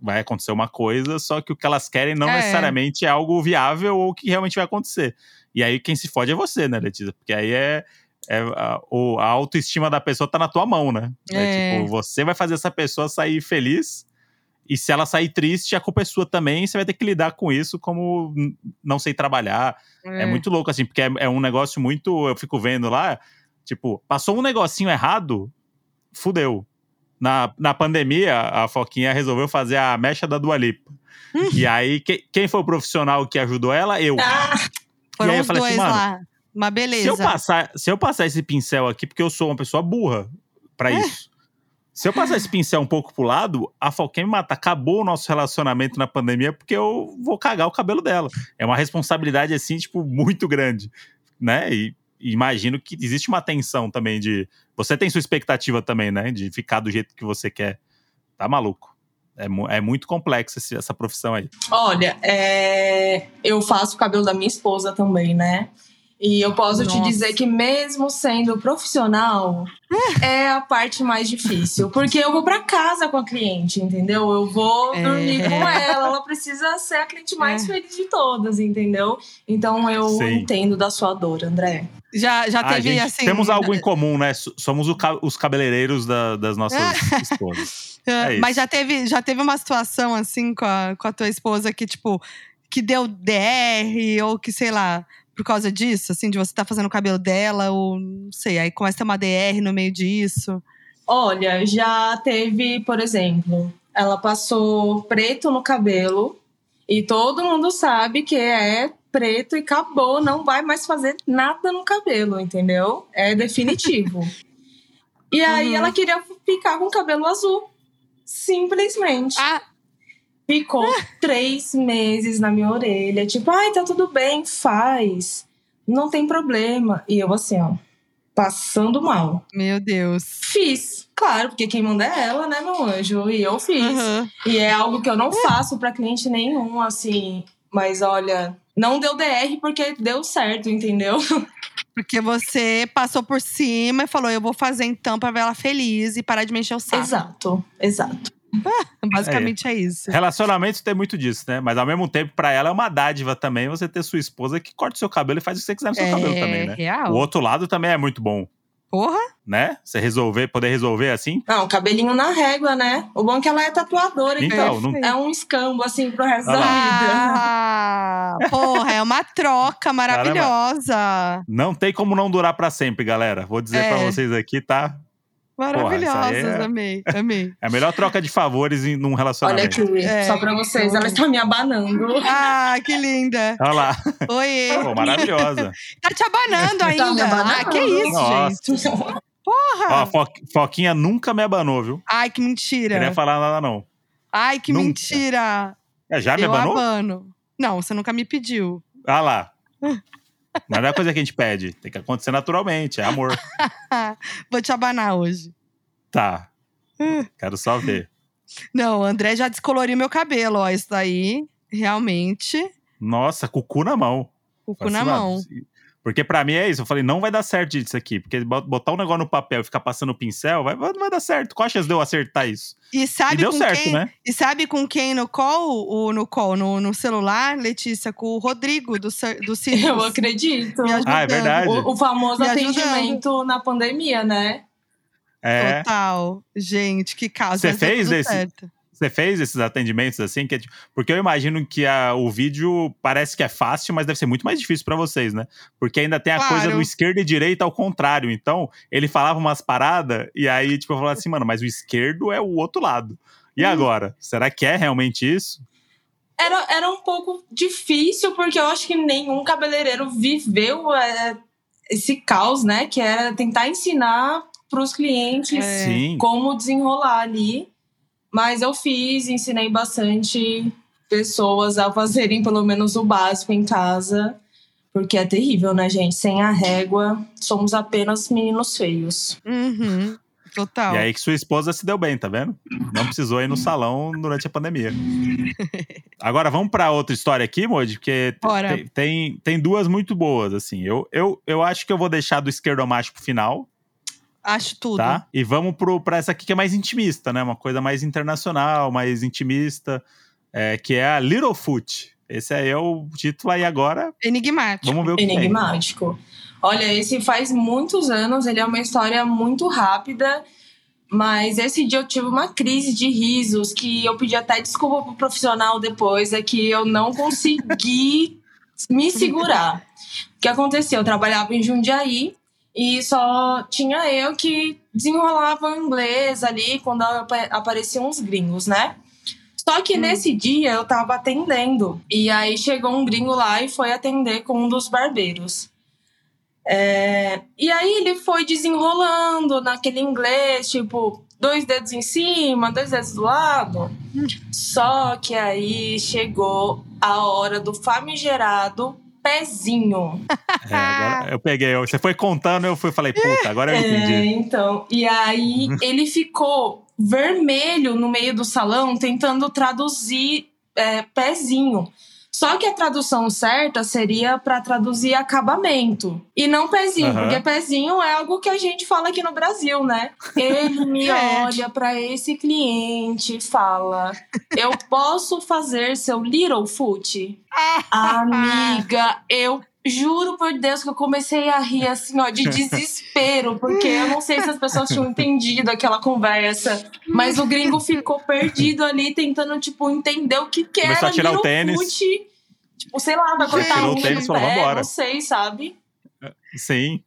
vai acontecer uma coisa, só que o que elas querem não É. necessariamente é algo viável ou que realmente vai acontecer. E aí, quem se fode é você, né, Letícia? Porque aí é. é a, a autoestima da pessoa tá na tua mão, né? É. tipo, você vai fazer essa pessoa sair feliz. E se ela sair triste, a culpa é sua também. Você vai ter que lidar com isso como não sei trabalhar. É, muito louco, assim, porque é, é um negócio muito. Eu fico vendo lá, tipo, passou um negocinho errado, fudeu. Na, na pandemia, a Foquinha resolveu fazer a mecha da Dua Lipa. e aí, que- quem foi o profissional que ajudou ela? Eu. Ah, Foram E aí eu os falei dois assim, mano, lá. Beleza. Se eu, passar, se eu passar esse pincel aqui, porque eu sou uma pessoa burra pra É. isso. Se eu passar esse pincel um pouco pro lado, a Foquinha me mata. Acabou o nosso relacionamento na pandemia porque eu vou cagar o cabelo dela. É uma responsabilidade, assim, tipo, muito grande, né? E, imagino que existe uma tensão também de... Você tem sua expectativa também, né? De ficar do jeito que você quer. Tá maluco. É, é muito complexo esse- essa profissão aí. Olha, é, eu faço o cabelo da minha esposa também, né? E eu posso te Nossa. dizer que mesmo sendo profissional, é a parte mais difícil. Porque eu vou pra casa com a cliente, entendeu? Eu vou É. dormir com ela. Ela precisa ser a cliente mais É. feliz de todas, entendeu? Então eu Sim. entendo da sua dor, André. Já, já Ah, teve, gente, assim. Temos algo em comum, né? Somos o os cabeleireiros da- das nossas esposas. É, É mas já teve, já teve uma situação assim com a, com a tua esposa que, tipo, que deu DR, ou que, sei lá, por causa disso, assim, de você estar fazendo o cabelo dela, ou não sei, aí começa a ter uma DR no meio disso. Olha, já teve, por exemplo, ela passou preto no cabelo e todo mundo sabe que é preto e acabou, não vai mais fazer nada no cabelo, entendeu? É definitivo. e aí Uhum. ela queria ficar com o cabelo azul. Simplesmente. Ah, Ficou três meses na minha orelha, tipo, ai, tá tudo bem, faz. Não tem problema. E eu assim, ó, passando mal. meu Deus. Fiz, claro, porque quem manda é ela, né, meu anjo? E eu fiz. Uhum. E é algo que eu não faço pra cliente nenhum, assim. Mas olha, não deu DR porque deu certo, entendeu? Porque você passou por cima e falou: eu vou fazer então pra ver ela feliz e parar de mexer o saco. Exato, exato. Basicamente é, isso. Relacionamento tem muito disso, né? Mas ao mesmo tempo, pra ela é uma dádiva também você ter sua esposa que corta o seu cabelo e faz o que você quiser no seu É cabelo também, né? real. O outro lado também é muito bom, Porra, né? Você resolver, poder resolver assim. Não, cabelinho na régua, né? O bom é que ela é tatuadora, então. Então, não. É um escambo, assim, pro resto Olha da vida. Ah, porra, é uma troca maravilhosa. não tem como não durar pra sempre, galera. Vou dizer É. pra vocês aqui, tá? Maravilhosas, aí é- amei, amei. É a melhor troca de favores em, num Olha relacionamento. aqui, É. só pra vocês, ela está me abanando. Ah, que linda. Olha lá, Oiê. Pô, maravilhosa. Tá te abanando Tá me ainda. abanando. Ah, que isso, Nossa. gente. Ó, Porra. a Fo- Foquinha nunca me abanou, viu? Ai, que mentira. Queria falar nada, não. Ai, que Nunca. mentira. É, já me eu abanou? abano. Não, você nunca me pediu. Ah lá. Não é coisa que a gente pede. Tem que acontecer naturalmente. É amor. Vou te abanar hoje. Tá. Quero só ver. Não, o André já descoloriu meu cabelo, ó. Isso daí, realmente, Nossa, com o cu na mão. o cu na Fascinado. mão. Porque pra mim é isso. Eu falei, não vai dar certo isso aqui. Porque bot- botar um negócio no papel e ficar passando o pincel, vai, não vai dar certo. Qual a chance de eu acertar isso? E sabe e deu com certo, quem? né? E sabe com quem no call? O, no call, no, no celular, Letícia? Com o Rodrigo do, do Circus. Eu acredito. Ah, é verdade. O, o famoso atendimento na pandemia, né? É. Total. Gente, que caso. Você fez esse? certo. Você fez esses atendimentos assim? Que é tipo- porque eu imagino que a- o vídeo parece que é fácil, mas deve ser muito mais difícil pra vocês, né? Porque ainda tem a Claro. coisa do esquerdo e direita ao contrário. Então, ele falava umas paradas e aí, tipo, eu falava assim, mano, mas o esquerdo é o outro lado. E Hum. agora? Será que é realmente isso? Era, era um pouco difícil, porque eu acho que nenhum cabeleireiro viveu é, esse caos, né? Que era tentar ensinar para os clientes É. Como desenrolar ali. Mas eu fiz, ensinei bastante pessoas a fazerem pelo menos o básico em casa. Porque é terrível, né, gente? Sem a régua, somos apenas meninos feios. Uhum. Total. E aí que sua esposa se deu bem, tá vendo? Não precisou ir no salão durante a pandemia. Agora vamos pra outra história aqui, Moji, porque tem, tem, tem duas muito boas, assim. Eu, eu, eu acho que eu vou deixar do esquerdomacho pro final, Acho tudo. tá? E vamos pro, pra essa aqui que é mais intimista, né? Uma coisa mais internacional, mais intimista, é, que é a Littlefoot. Esse aí é o título aí agora. Enigmático. Vamos ver o que tem. Enigmático. Olha, esse faz muitos anos, ele é uma história muito rápida, mas esse dia eu tive uma crise de risos que eu pedi até desculpa pro profissional depois, é que eu não consegui me segurar. O que aconteceu? Eu trabalhava em Jundiaí e só tinha eu que desenrolava o inglês ali quando apa- apareciam uns gringos, né? Só que nesse dia eu tava atendendo. E aí chegou um gringo lá e foi atender com um dos barbeiros. É, E aí ele foi desenrolando naquele inglês, tipo, dois dedos em cima, dois dedos do lado. Só que aí chegou a hora do famigerado pezinho. É, agora eu peguei. Você foi contando, eu fui falei, puta, agora eu É, entendi. então. E aí ele ficou vermelho no meio do salão tentando traduzir é, pezinho. Só que a tradução certa seria para traduzir acabamento e não pezinho, Aham. porque pezinho é algo que a gente fala aqui no Brasil, né? Ele me É. olha para esse cliente e fala: Eu posso fazer seu little foot? Amiga, eu juro por Deus que eu comecei a rir assim, ó, de desespero, porque eu não sei se as pessoas tinham entendido aquela conversa, mas o gringo ficou perdido ali tentando, tipo, entender o que que Começou era a tirar o tênis. foot. Tipo, sei lá, vai cortar Tirou a o tênis falou, não sei, sabe? Sim.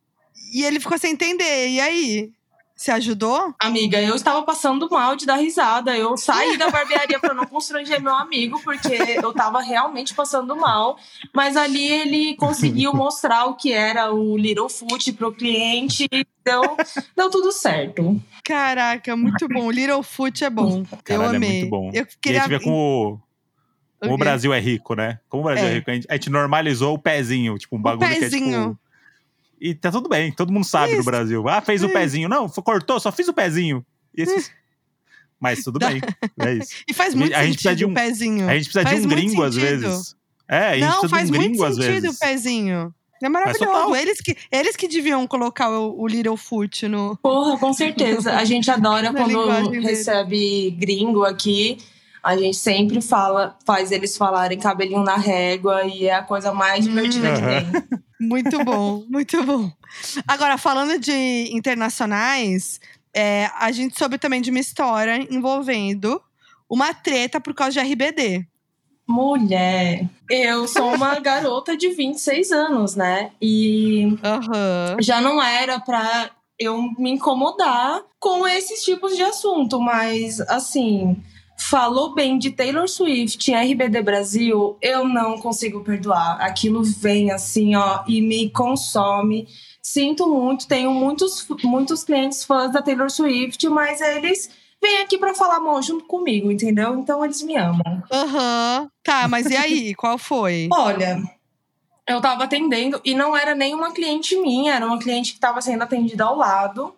E ele ficou sem entender. E aí? Você ajudou? Amiga, eu estava passando mal de dar risada. Eu saí da barbearia para não constranger meu amigo, porque eu estava realmente passando mal. Mas ali ele conseguiu mostrar o que era o Little Foot pro cliente. e Deu, tudo certo. Caraca, muito bom. Little é bom. eu Caralho, é amei. muito bom. Eu E a queria gente vê como, o- como o? Brasil é rico, né? Como o Brasil é, É. rico. A gente, a gente normalizou o pezinho, tipo, um bagulho que é pezinho. tipo. E tá tudo bem, todo mundo sabe no Isso. Brasil. Ah, fez o pezinho. Não, cortou, só fiz o pezinho. Mas tudo bem, é isso. E faz A muito gente- a gente precisa sentido de um- o pezinho. A gente precisa Faz de um muito gringo às vezes. É, a gente Não, precisa faz de um muito gringo às sentido vezes. o pezinho. É maravilhoso. Eles que, eles que deviam colocar o, o Little Foot no. Porra, com certeza. A gente adora quando recebe gringo aqui. A gente sempre fala, faz eles falarem cabelinho na régua e é a coisa mais divertida que Aham. tem. Muito bom, muito bom. Agora, falando de internacionais, é, a gente soube também de uma história envolvendo uma treta por causa de RBD. Mulher, eu sou uma garota de 26 anos, né? E Aham. já não era pra eu me incomodar com esses tipos de assunto, mas assim, falou bem de Taylor Swift e RBD Brasil, eu não consigo perdoar. Aquilo vem assim, ó, e me consome. Sinto muito, tenho muitos, muitos clientes fãs da Taylor Swift, mas eles vêm aqui pra falar mal junto comigo, entendeu? Então eles me amam. Aham. Tá, mas e aí? Qual foi? Olha, eu tava atendendo e não era nenhuma cliente minha, era uma cliente que tava sendo atendida ao lado.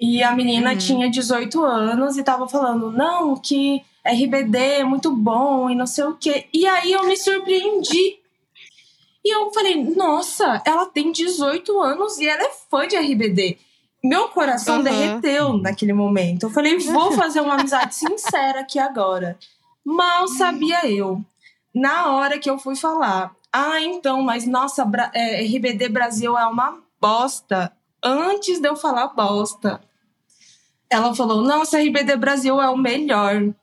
E a menina Uhum. tinha 18 anos e tava falando, não, que RBD é muito bom e não sei o quê. E aí eu me surpreendi. E eu falei, nossa, ela tem 18 anos e ela é fã de RBD. Meu coração Uhum. derreteu naquele momento. Eu falei, vou fazer uma amizade sincera aqui agora. Mal sabia eu. Na hora que eu fui falar, ah, então, mas nossa, Bra- é, RBD Brasil é uma bosta. Antes de eu falar bosta, ela falou: Nossa, RBD Brasil é o melhor.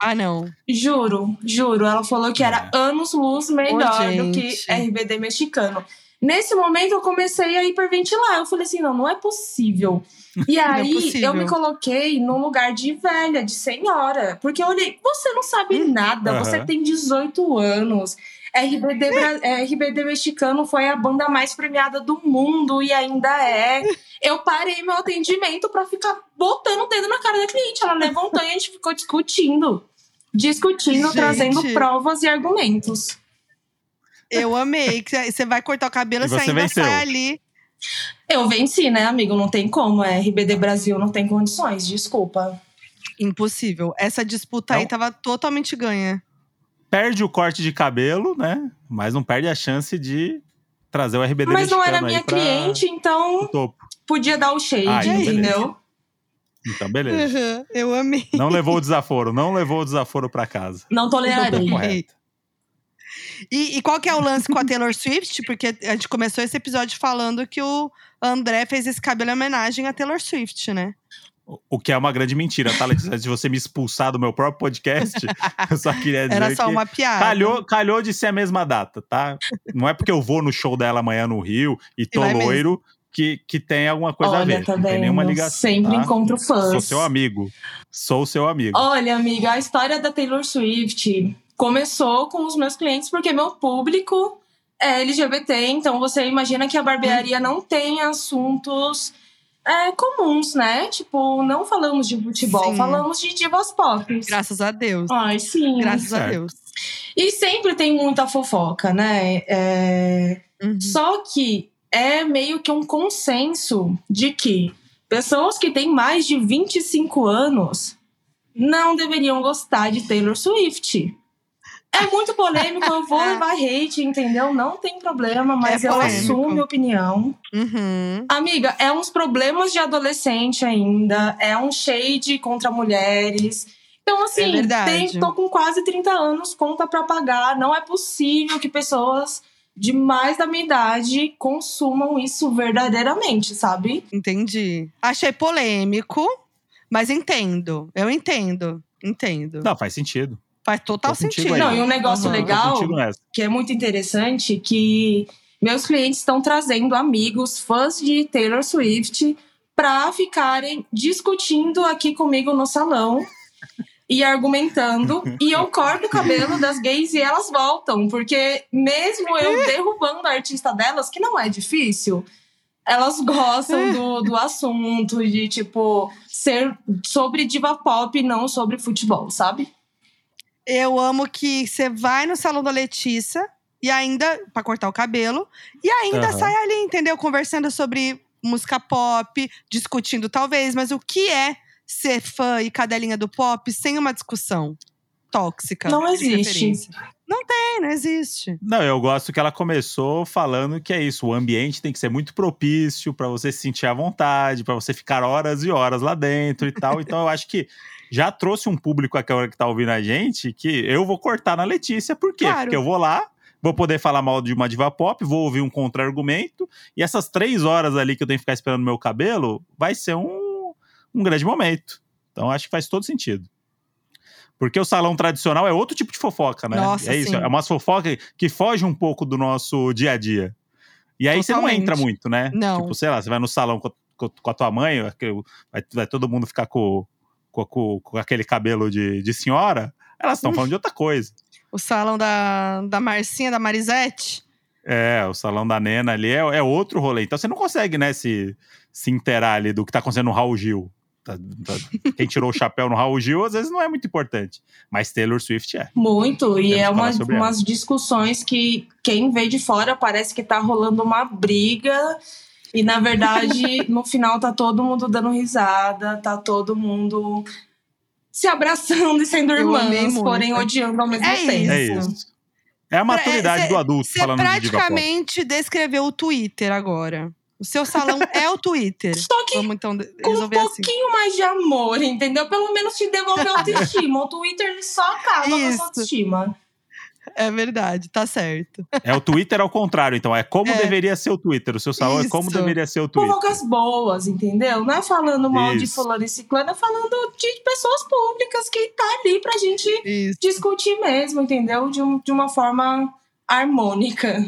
Ah, não. Juro, juro. Ela falou que era anos luz melhor Ô, do que. RBD mexicano. Nesse momento eu comecei a hiperventilar. Eu falei assim: não, não é possível. E aí possível. eu me coloquei num lugar de velha, de senhora. Porque eu olhei, você não sabe nada, Aham. você tem 18 anos. RBD, é, RBD mexicano foi a banda mais premiada do mundo e ainda é. Eu parei meu atendimento pra ficar botando o dedo na cara da cliente. Ela levantou e a gente ficou discutindo. Discutindo, Gente. trazendo provas e argumentos. Eu amei. que Você vai cortar o cabelo, E você ainda venceu. sai ali. Eu venci, né, amigo? Não tem como. É RBD Brasil não tem condições, desculpa. Impossível. Essa disputa aí Não. tava totalmente ganha. Perde o corte de cabelo, né? Mas não perde a chance de trazer o RBD Mas não era aí minha pra- cliente, então topo. Podia dar o shade, Ah, então beleza. entendeu? Então, beleza. Uhum, Eu amei. Não levou o desaforo, não levou o desaforo pra casa. Não tolerarei. E, e qual que é o lance com a Taylor Swift? Porque a gente começou esse episódio falando que o André fez esse cabelo em homenagem a Taylor Swift, né? O- que é uma grande mentira, tá, Letícia? Antes de você me expulsar do meu próprio podcast, eu só queria dizer Era só que uma piada. calhou, calhou de ser a mesma data, tá? Não é porque eu vou no show dela amanhã no Rio e tô vai mesmo. Que, que tem alguma coisa a Olha, ver. tá não tem nenhuma ligação. Sempre tá? encontro fãs. Sou seu amigo. Sou seu amigo. Olha, amiga, a história da Taylor Swift começou com os meus clientes, porque meu público é LGBT, então você imagina que a barbearia não tem assuntos é, comuns, né? Tipo, não falamos de futebol, Sim. falamos de divas pop. Graças a Deus. Ai, sim. Graças a Certo. Deus. E sempre tem muita fofoca, né? É, Uhum. Só que é meio que um consenso de que pessoas que têm mais de 25 anos não deveriam gostar de Taylor Swift. É muito polêmico, eu vou levar hate, entendeu? Não tem problema, mas É eu assumo minha opinião. Uhum. Amiga, é uns problemas de adolescente ainda, é um shade contra mulheres. Então, assim, É tem, tô com quase 30 anos, conta pra pagar. Não é possível que pessoas de mais da minha idade consumam isso verdadeiramente, sabe? Entendi. Achei polêmico, mas entendo. Eu entendo. Entendo. Não, faz sentido. Faz total sentido. Não, e um negócio. Tô legal que é muito interessante que meus clientes estão trazendo amigos, fãs de Taylor Swift, para ficarem discutindo aqui comigo no salão e argumentando. e eu corto o cabelo das gays e elas voltam, porque mesmo eu derrubando a artista delas, que não é difícil, elas gostam do, do assunto, de tipo, ser sobre diva pop e não sobre futebol, sabe? Eu amo que você vai no salão da Letícia e ainda pra cortar o cabelo e ainda Aham. sai ali, entendeu? Conversando sobre música pop, discutindo talvez, mas o que é ser fã e cadelinha do pop sem uma discussão tóxica? Não existe. Não tem, não existe. Não, eu gosto que ela começou falando que é isso, o ambiente tem que ser muito propício pra você se sentir à vontade, pra você ficar horas e horas lá dentro e tal. Então eu acho que já trouxe um público aqui agora que tá ouvindo a gente que eu vou cortar na Letícia, por quê? Claro. Porque eu vou lá, vou poder falar mal de uma diva pop, vou ouvir um contra-argumento, e essas três horas ali que eu tenho que ficar esperando meu cabelo, vai ser um, um grande momento. Então acho que faz todo sentido. Porque o salão tradicional é outro tipo de fofoca, né? Nossa, é isso, sim. é uma fofoca que foge um pouco do nosso dia a dia. E aí você não Totalmente. entra muito, né? Não. Tipo, sei lá, você vai no salão com, com- com a tua mãe, vai, vai todo mundo ficar com, com, aquele cabelo de, de senhora, elas estão falando de outra coisa. O salão da, da Marcinha, da Marisete. É, o salão da Nena ali é, é outro rolê. Então você não consegue, né, se, se inteirar ali do que tá acontecendo no Raul Gil. Tá- tá- quem tirou o chapéu no Raul Gil, às vezes não é muito importante. Mas Taylor Swift é. Muito, e é uma, umas discussões que quem vê de fora parece que tá rolando uma briga. E na verdade, no final tá todo mundo dando risada, tá todo mundo se abraçando e sendo Eu muito. porém odiando ao mesmo É tempo. isso. É isso. É a maturidade cê- do adulto Você falando de pop. praticamente descreveu o Twitter agora. O seu salão é o Twitter. Só que Vamos então de- com um assim. pouquinho mais de amor, entendeu? Pelo menos te devolve a autoestima. o Twitter só acaba com a Isso. autoestima. É verdade, tá certo. É o Twitter ao contrário, então. É como É. deveria ser o Twitter. O seu salão é como Isso. deveria ser o Twitter. Poucas boas, entendeu? Não é falando mal de Isso. fulano e ciclano, é falando de pessoas públicas que tá ali pra gente Isso. discutir mesmo, entendeu? De, um- de uma forma harmônica.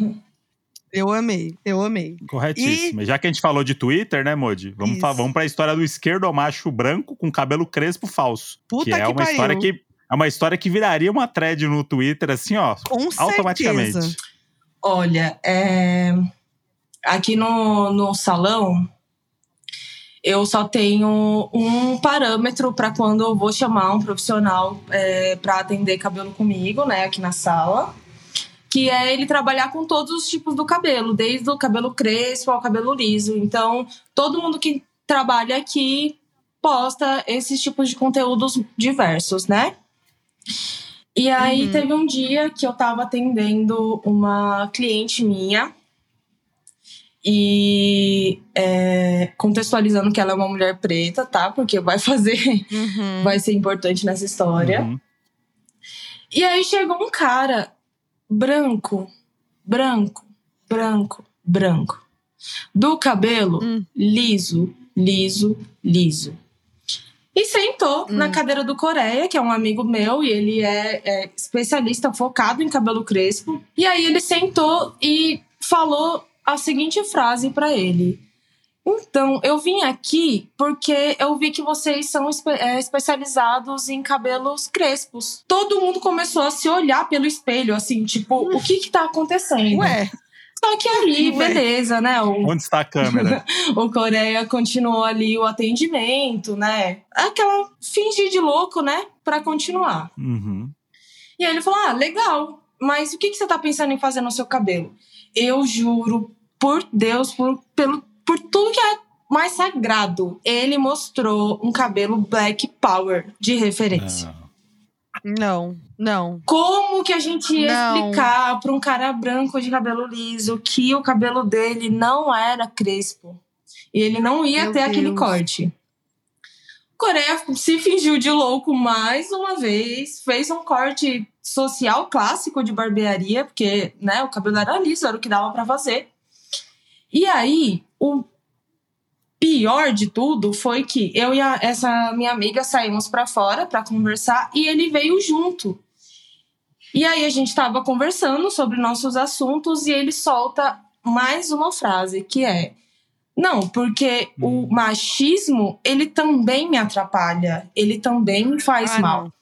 Eu amei, eu amei. Corretíssimo. Já que a gente falou de Twitter, né, Modi? Vamos, Isso. fa- vamos pra história do esquerdo macho branco com cabelo crespo falso. Puta que é que uma pariu. história que é uma história que viraria uma thread no Twitter, assim, ó, Com automaticamente. certeza. Olha, é, aqui no, no salão, eu só tenho um parâmetro para quando eu vou chamar um profissional é, para atender cabelo comigo, né, aqui na sala. Que é ele trabalhar com todos os tipos do cabelo, desde o cabelo crespo ao cabelo liso. Então, todo mundo que trabalha aqui posta esses tipos de conteúdos diversos, né? E aí Uhum. teve um dia que eu tava atendendo uma cliente minha e é, contextualizando que ela é uma mulher preta, tá? Porque vai fazer, Uhum. vai ser importante nessa história. Uhum. E aí chegou um cara branco, branco, branco, branco, do cabelo Hum. liso, liso, liso. E sentou Hum. na cadeira do Coreia, que é um amigo meu, e ele é, é especialista focado em cabelo crespo. E aí ele sentou e falou a seguinte frase pra ele. Então, eu vim aqui porque eu vi que vocês são espe- é, especializados em cabelos crespos. Todo mundo começou a se olhar pelo espelho, assim, tipo, o que que tá acontecendo? Ué, Só que ali, Ué. beleza, né? O, Onde está a câmera? o Coreia continuou ali o atendimento, né? Aquela fingir de louco, né? Pra continuar. Uhum. E aí ele falou: Ah, legal, mas o que, que você tá pensando em fazer no seu cabelo? Eu juro, por Deus, por, pelo, por tudo que é mais sagrado, ele mostrou um cabelo Black Power de referência. Não. não. Como que a gente ia Não. explicar pra um cara branco de cabelo liso que o cabelo dele não era crespo? E ele não ia Meu ter aquele Deus. corte. Coreia se fingiu de louco mais uma vez, fez um corte social clássico de barbearia, porque né, o cabelo era liso, era o que dava pra fazer. E aí, o pior de tudo foi que eu e a- essa minha amiga saímos pra fora pra conversar e ele veio junto. E aí a gente tava conversando sobre nossos assuntos e ele solta mais uma frase que é: "Não, porque o machismo, ele também me atrapalha, ele também me faz Ah, mal". não.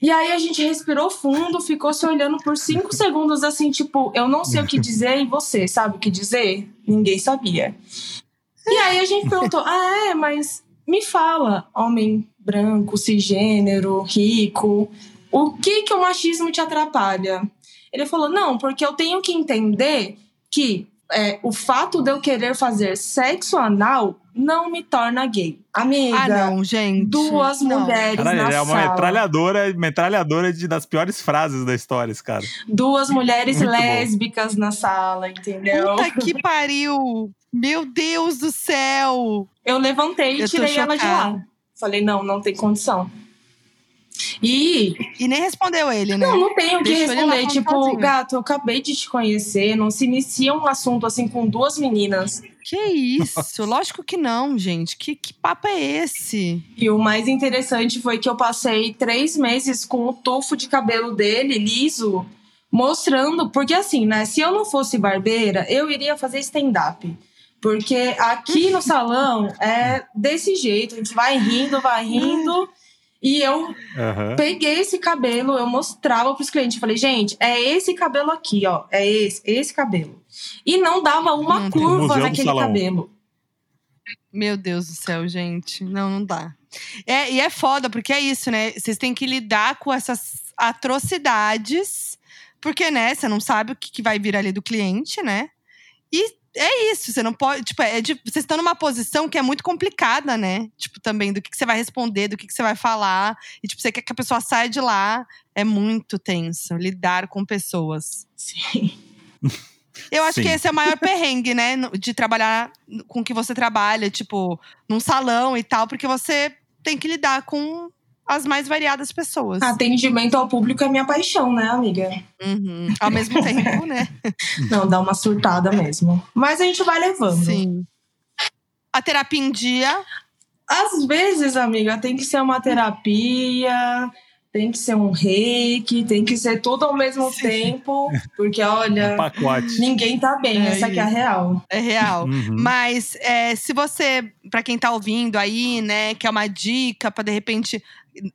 E aí a gente respirou fundo, ficou se olhando por cinco segundos assim, tipo, eu não sei o que dizer e você sabe o que dizer? Ninguém sabia. E aí a gente perguntou: "Ah, é, mas me fala, homem branco, cisgênero, rico, o que que o machismo te atrapalha?" Ele falou: "Não, porque eu tenho que entender que é, o fato de eu querer fazer sexo anal não me torna gay. Amiga, Ah, não, gente. duas Não. mulheres Caralho, na é uma sala. metralhadora, metralhadora de, das piores frases da história, esse cara. duas mulheres Muito bom. lésbicas na sala, entendeu? Puta que pariu! Meu Deus do céu! Eu levantei e Eu tirei ela de lá. Falei, não, não tem condição. E E nem respondeu ele, né? não, não tenho o que responder. Tipo, sozinho. gato, eu acabei de te conhecer. Não se inicia um assunto assim com duas meninas. Que isso? Lógico que não, gente. Que, que papo é esse? E o mais interessante foi que eu passei três meses com o tufo de cabelo dele, liso, mostrando. Porque assim, né? Se eu não fosse barbeira, eu iria fazer stand-up. Porque aqui no salão é desse jeito, a gente vai rindo, vai rindo. E eu Aham. peguei esse cabelo, eu mostrava pros clientes. Falei, gente, é esse cabelo aqui, ó. É esse, esse cabelo. E não dava uma tem. curva naquele cabelo. Meu Deus do céu, gente. Não, não dá. É, e é foda, porque é isso, né? Vocês têm que lidar com essas atrocidades, porque, né, você não sabe o que, que vai vir ali do cliente, né? E é isso, você não pode. Tipo, é de, vocês estão numa posição que é muito complicada, né? Tipo, também do que, que você vai responder, do que, que você vai falar. E, tipo, você quer que a pessoa saia de lá. É muito tenso lidar com pessoas. Sim. Eu acho Sim. que esse é o maior perrengue, né? De trabalhar com o que você trabalha, tipo, num salão e tal, porque você tem que lidar com as mais variadas pessoas. Atendimento ao público é minha paixão, né, amiga? Uhum. Ao mesmo tempo, né? Não, dá uma surtada mesmo. Mas a gente vai levando. Sim. A terapia em dia. Às vezes, amiga, tem que ser uma terapia, tem que ser um reiki, tem que ser tudo ao mesmo Sim. tempo. Porque, olha, Pacote. ninguém tá bem, É essa aqui é a real. É real. Uhum. Mas é, se você, pra quem tá ouvindo aí, né, quer uma dica pra de repente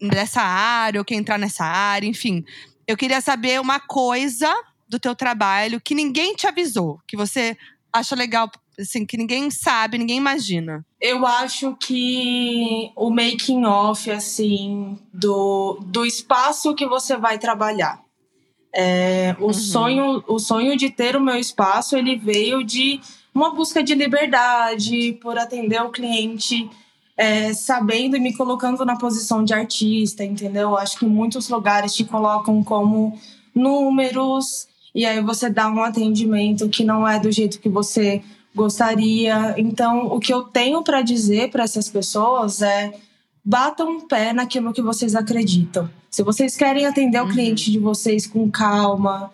dessa área ou quer entrar nessa área, enfim, eu queria saber uma coisa do teu trabalho que ninguém te avisou, que você acha legal, assim, que ninguém sabe, ninguém imagina. Eu acho que o making off, assim, do, do espaço que você vai trabalhar. É, o, Uhum. sonho, o sonho de ter o meu espaço, ele veio de uma busca de liberdade, por atender o cliente, é, sabendo e me colocando na posição de artista, entendeu? Acho que muitos lugares te colocam como números, e aí você dá um atendimento que não é do jeito que você gostaria. Então, o que eu tenho para dizer para essas pessoas é batam um pé naquilo que vocês acreditam. Se vocês querem atender o Uhum. cliente de vocês com calma,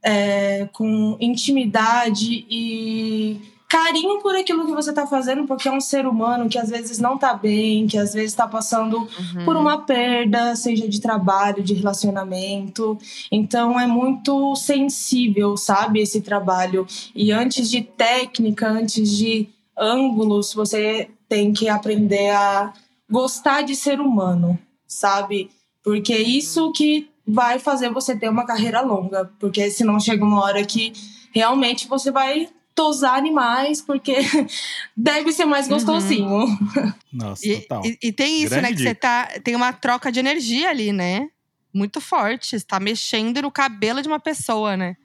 é, com intimidade e carinho por aquilo que você está fazendo, porque é um ser humano que às vezes não está bem, que às vezes está passando por uma perda, seja de trabalho, de relacionamento. Então é muito sensível, sabe, esse trabalho. E antes de técnica, antes de ângulos, você tem que aprender a gostar de ser humano, sabe? Porque é isso que vai fazer você ter uma carreira longa, porque senão chega uma hora que realmente você vai tosar animais, porque deve ser mais Uhum. gostosinho. Nossa, E, total. e- e tem isso, Grande né? Que você tá. Tem uma troca de energia ali, né? Muito forte. Você tá mexendo no cabelo de uma pessoa, né?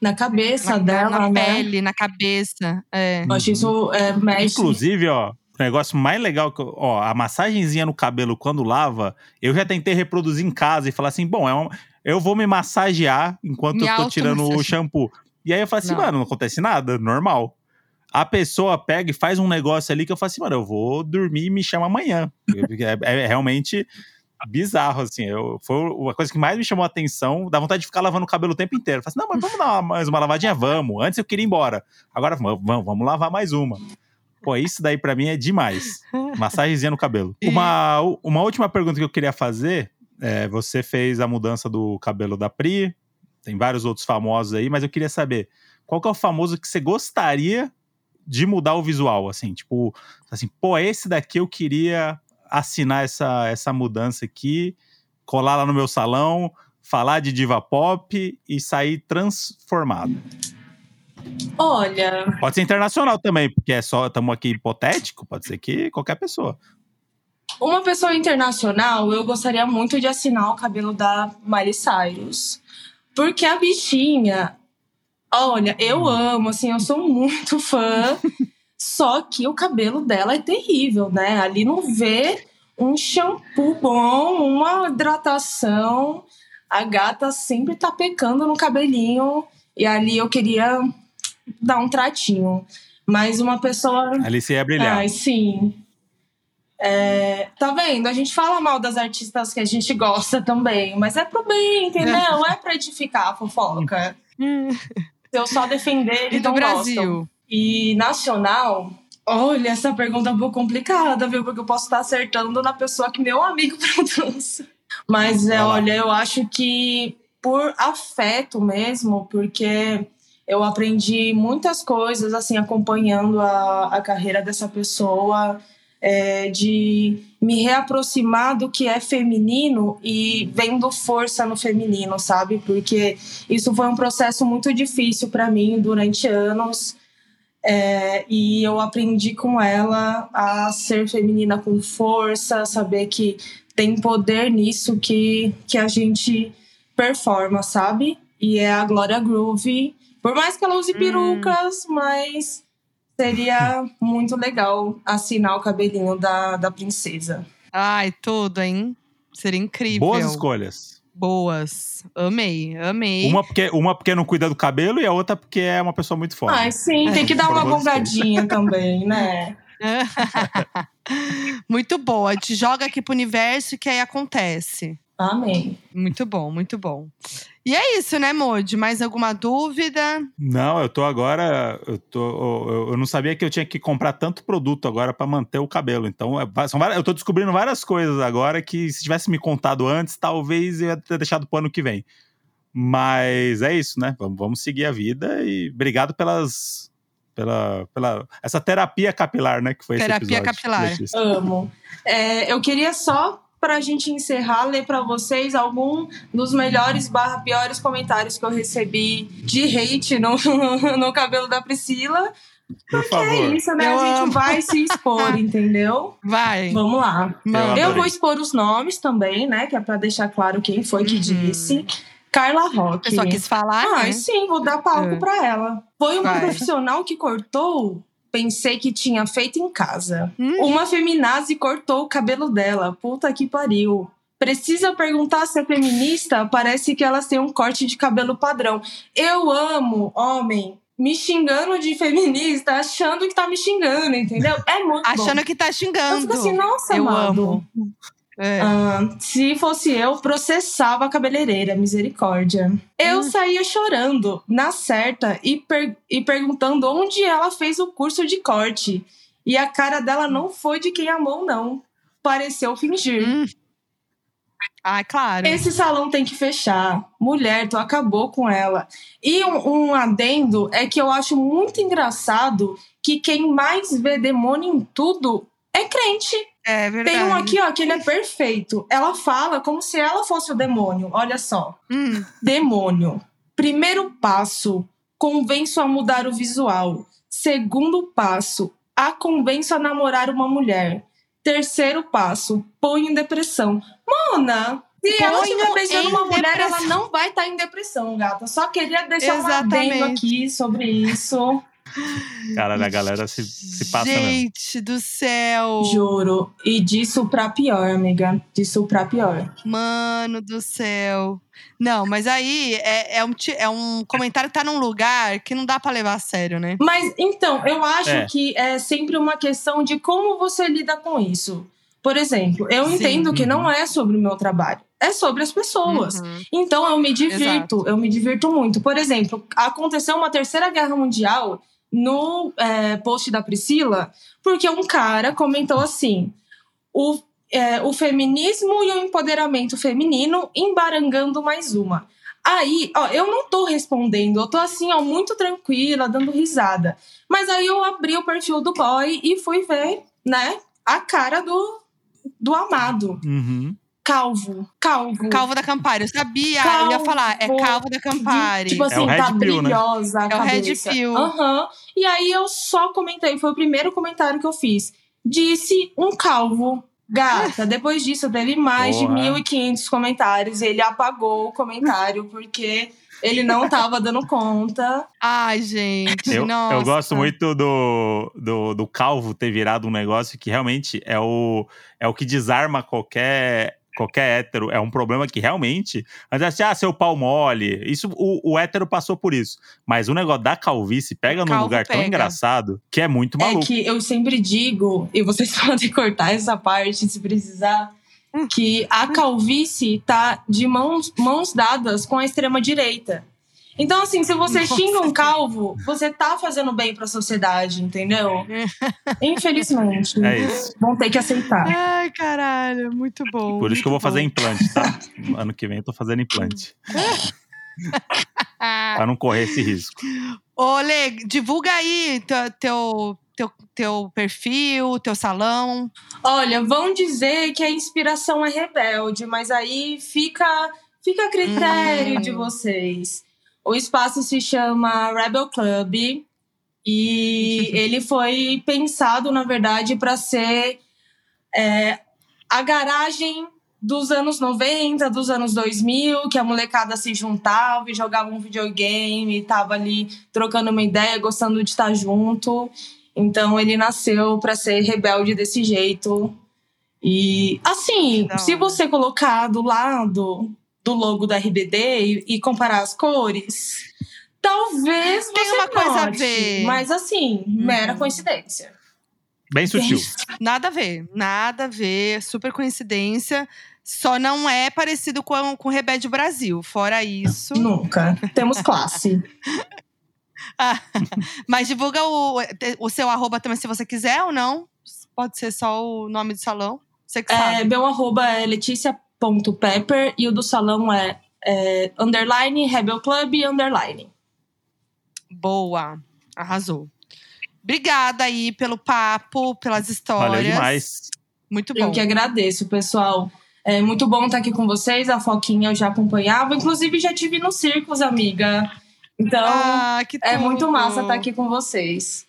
Na cabeça Na, dela, na né? pele, na cabeça. É. Eu acho isso é, mexe. Inclusive, ó, o negócio mais legal que eu- ó, a massagenzinha no cabelo quando lava, eu já tentei reproduzir em casa e falar assim, bom, é uma- eu vou me massagear enquanto Me eu tô tirando o shampoo. E aí eu falo assim, Não. mano, não acontece nada, normal. A pessoa pega e faz um negócio ali que eu falo assim, mano, eu vou dormir e me chama amanhã. Porque é, é realmente bizarro, assim. Eu, foi uma coisa que mais me chamou a atenção. Dá vontade de ficar lavando o cabelo o tempo inteiro. Eu falo assim, não, mas vamos dar mais uma lavadinha? Vamos. Antes eu queria ir embora. Agora vamos, vamos, lavar mais uma. Pô, isso daí pra mim é demais. Massagenzinha no cabelo. Uma, uma última pergunta que eu queria fazer. É, você fez a mudança do cabelo da Pri. Tem vários outros famosos aí, mas eu queria saber qual que é o famoso que você gostaria de mudar o visual, assim, tipo, assim, pô, esse daqui eu queria assinar essa, essa mudança aqui, colar lá no meu salão, falar de diva pop e sair transformado. Olha, Pode ser internacional também, porque é só, estamos aqui hipotético, pode ser que qualquer pessoa. uma pessoa internacional, eu gostaria muito de assinar o cabelo da Miley Cyrus. Porque a bichinha, olha, eu amo, assim, eu sou muito fã. só que o cabelo dela é terrível, né? Ali não vê um shampoo bom, uma hidratação. A gata sempre tá pecando no cabelinho. E ali eu queria dar um tratinho. Mas uma pessoa Ali você ia brilhar. Ai, sim. É, tá vendo? A gente fala mal das artistas que a gente gosta também, mas é pro bem, entendeu? É pra edificar a fofoca. Se eu só defender, E do não gostam. Brasil? E nacional, olha, essa pergunta é um pouco complicada, viu? Porque eu posso estar acertando na pessoa que meu amigo produz. Mas, é, olha, eu acho que por afeto mesmo, porque eu aprendi muitas coisas, assim, acompanhando a, a carreira dessa pessoa, é, de me reaproximar do que é feminino e vendo força no feminino, sabe? Porque isso foi um processo muito difícil para mim durante anos. É, e eu aprendi com ela a ser feminina com força, saber que tem poder nisso que, que a gente performa, sabe? E é a Glória Groove. Por mais que ela use perucas, mas seria muito legal assinar o cabelinho da, da princesa. Ai, tudo, hein? Seria incrível. Boas escolhas. Boas. Amei, amei. Uma porque, uma porque não cuida do cabelo e a outra porque é uma pessoa muito forte. Ai, sim, tem que dar uma gongadinha também, né? muito boa. A gente joga aqui pro universo que aí acontece. Amém. Muito bom, muito bom. E é isso, né, Modi? Mais alguma dúvida? Não, eu tô agora. Eu, tô, eu, eu não sabia que eu tinha que comprar tanto produto agora pra manter o cabelo. Então, é- são várias- eu tô descobrindo várias coisas agora que, se tivesse me contado antes, talvez eu ia ter deixado pro ano que vem. Mas é isso, né? Vamos, vamos seguir a vida e obrigado pelas. Pela, pela essa terapia capilar, né? Que foi Terapia esse episódio. capilar. Letícia. Amo. É, eu queria só, pra gente encerrar, ler pra vocês algum dos melhores barra piores comentários que eu recebi de hate no, no cabelo da Priscila. Por É favor. isso, né? Eu a gente amo. vai se expor, entendeu? Vai. Vamos lá. Eu adorei. vou expor os nomes também, né? Que é pra deixar claro quem foi que Uhum. disse. Carla A Roque. pessoa quis falar, Ah, né? sim, vou dar palco É. pra ela. Foi uma Vai. profissional que cortou, pensei que tinha feito em casa. Hum. Uma feminazi cortou o cabelo dela. Puta que pariu. Precisa perguntar se é feminista? Parece que elas têm um corte de cabelo padrão. Eu amo homem me xingando de feminista, achando que tá me xingando, entendeu? É muito bom. Achando que tá Eu xingando. fico assim, nossa, Eu amado. amo. É. Ah, se fosse eu, processava a cabeleireira, misericórdia. Eu Hum. saía chorando, na certa, e, per- e perguntando onde ela fez o curso de corte. E a cara dela não foi de quem amou, não. Pareceu fingir. Hum. Ah, claro. Esse salão tem que fechar. Mulher, tu acabou com ela. E um, um adendo é que eu acho muito engraçado que quem mais vê demônio em tudo é crente. É verdade. Tem um aqui, ó, que ele é perfeito. Ela fala como se ela fosse o demônio. Olha só. Hum. Demônio. Primeiro passo, convenço a mudar o visual. Segundo passo, a convenço a namorar uma mulher. Terceiro passo, põe em depressão. Mona, se ela Ponho estiver beijando uma mulher, ela não vai estar em depressão, gata. Só queria deixar um adendo Exatamente. aqui sobre isso. Cara, a galera se, se passa mesmo. Gente do céu. Juro. E disso pra pior, amiga. Disso pra pior. Mano do céu. Não, mas aí é, é um, é um comentário que tá num lugar que não dá pra levar a sério, né? Mas então, eu acho É. que é sempre uma questão de como você lida com isso. Por exemplo, eu Sim. entendo que Uhum. não é sobre o meu trabalho, é sobre as pessoas. Uhum. Então eu me divirto, eu me divirto muito. Por exemplo, aconteceu uma terceira guerra mundial no é, post da Priscila, porque um cara comentou assim: o, é, o feminismo e o empoderamento feminino embarangando mais uma. Aí, ó, eu não tô respondendo, eu tô assim, ó, muito tranquila, dando risada. Mas aí eu abri o perfil do boy e fui ver, né, a cara do, do amado. Uhum. Calvo, calvo. Calvo da Campari. Eu sabia, eu ia falar. É Calvo. Calvo da Campari. Tipo assim, É tá Pill, né? brilhosa a É o Red. Pill. Aham. E aí eu só comentei, foi o primeiro comentário que eu fiz. Disse um calvo. Gata, depois disso teve mais Porra. de 1.500 comentários. Ele apagou o comentário porque ele não tava dando conta. Ai, gente. Eu, nossa. eu gosto muito do, do, do calvo ter virado um negócio que realmente é o, é o que desarma qualquer, qualquer hétero. É um problema que realmente. Antes assim, ah, seu pau mole. Isso, o, o hétero passou por isso. Mas o negócio da calvície pega O num calvo lugar tão pega. engraçado que é muito É maluco. que eu sempre digo, e vocês podem cortar essa parte se precisar, que a calvície tá de mãos, mãos dadas com a extrema-direita. Então, assim, se você Nossa. xinga um calvo, você tá fazendo bem pra sociedade, entendeu? Infelizmente. É isso. Vão ter que aceitar. Ai, caralho. Muito bom. Por isso que eu vou muito fazer bom. implante, tá? ano que vem eu tô fazendo implante. Pra não correr esse risco. Ô, Lê, divulga aí teu, teu, teu, teu perfil, teu salão. Olha, vão dizer que a inspiração é rebelde, mas aí fica, fica a critério Hum. de vocês. O espaço se chama Rebel Club. E ele foi pensado, na verdade, para ser é, a garagem dos anos 90, dos anos 2000, que a molecada se juntava e jogava um videogame, tava ali trocando uma ideia, gostando de estar junto. Então ele nasceu para ser rebelde desse jeito. E assim, se você colocar do lado do logo da RBD e, e comparar as cores, talvez Tem você uma coisa a note, ver. Mas assim, mera Uhum. coincidência. Bem sutil. Nada a ver, nada a ver, super coincidência. Só não é parecido com, com o Rebelde Brasil. Fora isso. Nunca. Temos classe. Mas divulga o, o seu arroba também se você quiser ou não. Pode ser só o nome do salão. Você que É, sabe. meu arroba é letícia.pepper e o do salão é, é underline Rebel Club underline. Boa. Arrasou. Obrigada aí pelo papo, pelas histórias. Valeu demais. Muito bom. Eu que agradeço, pessoal. É muito bom estar aqui com vocês. A Foquinha eu já acompanhava. Inclusive, já tive no Circos, amiga. Então, Ah, que é muito massa estar aqui com vocês.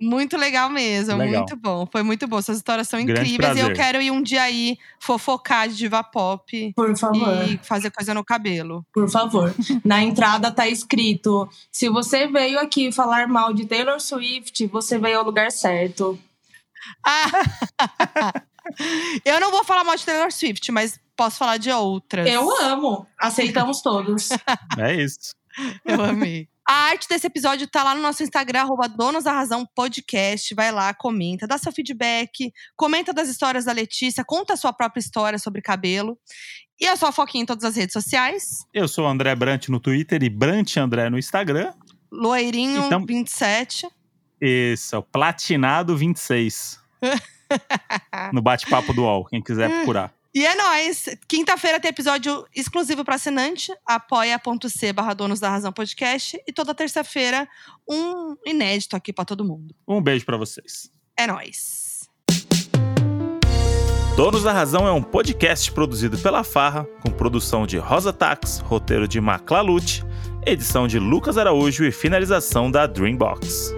Muito legal mesmo, Legal. muito bom. Foi muito bom. Essas histórias são Grande incríveis. E eu prazer. quero ir um dia aí fofocar de diva pop Por favor. e fazer coisa no cabelo. Por favor. Na entrada tá escrito: se você veio aqui falar mal de Taylor Swift, você veio ao lugar certo. Ah! eu não vou falar mal de Taylor Swift, mas posso falar de outras. Eu amo. Aceitamos todos. É isso. Eu amei. A arte desse episódio tá lá no nosso Instagram, arroba Donos da Razão Podcast. Vai lá, comenta, dá seu feedback, comenta das histórias da Letícia, conta a sua própria história sobre cabelo. E eu sou a Foquinha em todas as redes sociais. Eu sou o André Brant no Twitter e Brant André no Instagram. Loirinho Então- 27. Esse é o Platinado 26. no bate-papo do UOL, quem quiser procurar. E é nóis. Quinta-feira tem episódio exclusivo para assinante, apoia.c barra Donos da Razão Podcast. E toda terça-feira, um inédito aqui para todo mundo. Um beijo pra vocês. É nóis. Donos da Razão é um podcast produzido pela Farra, com produção de Rosa Tax, roteiro de Maclalute, edição de Lucas Araújo e finalização da Dreambox.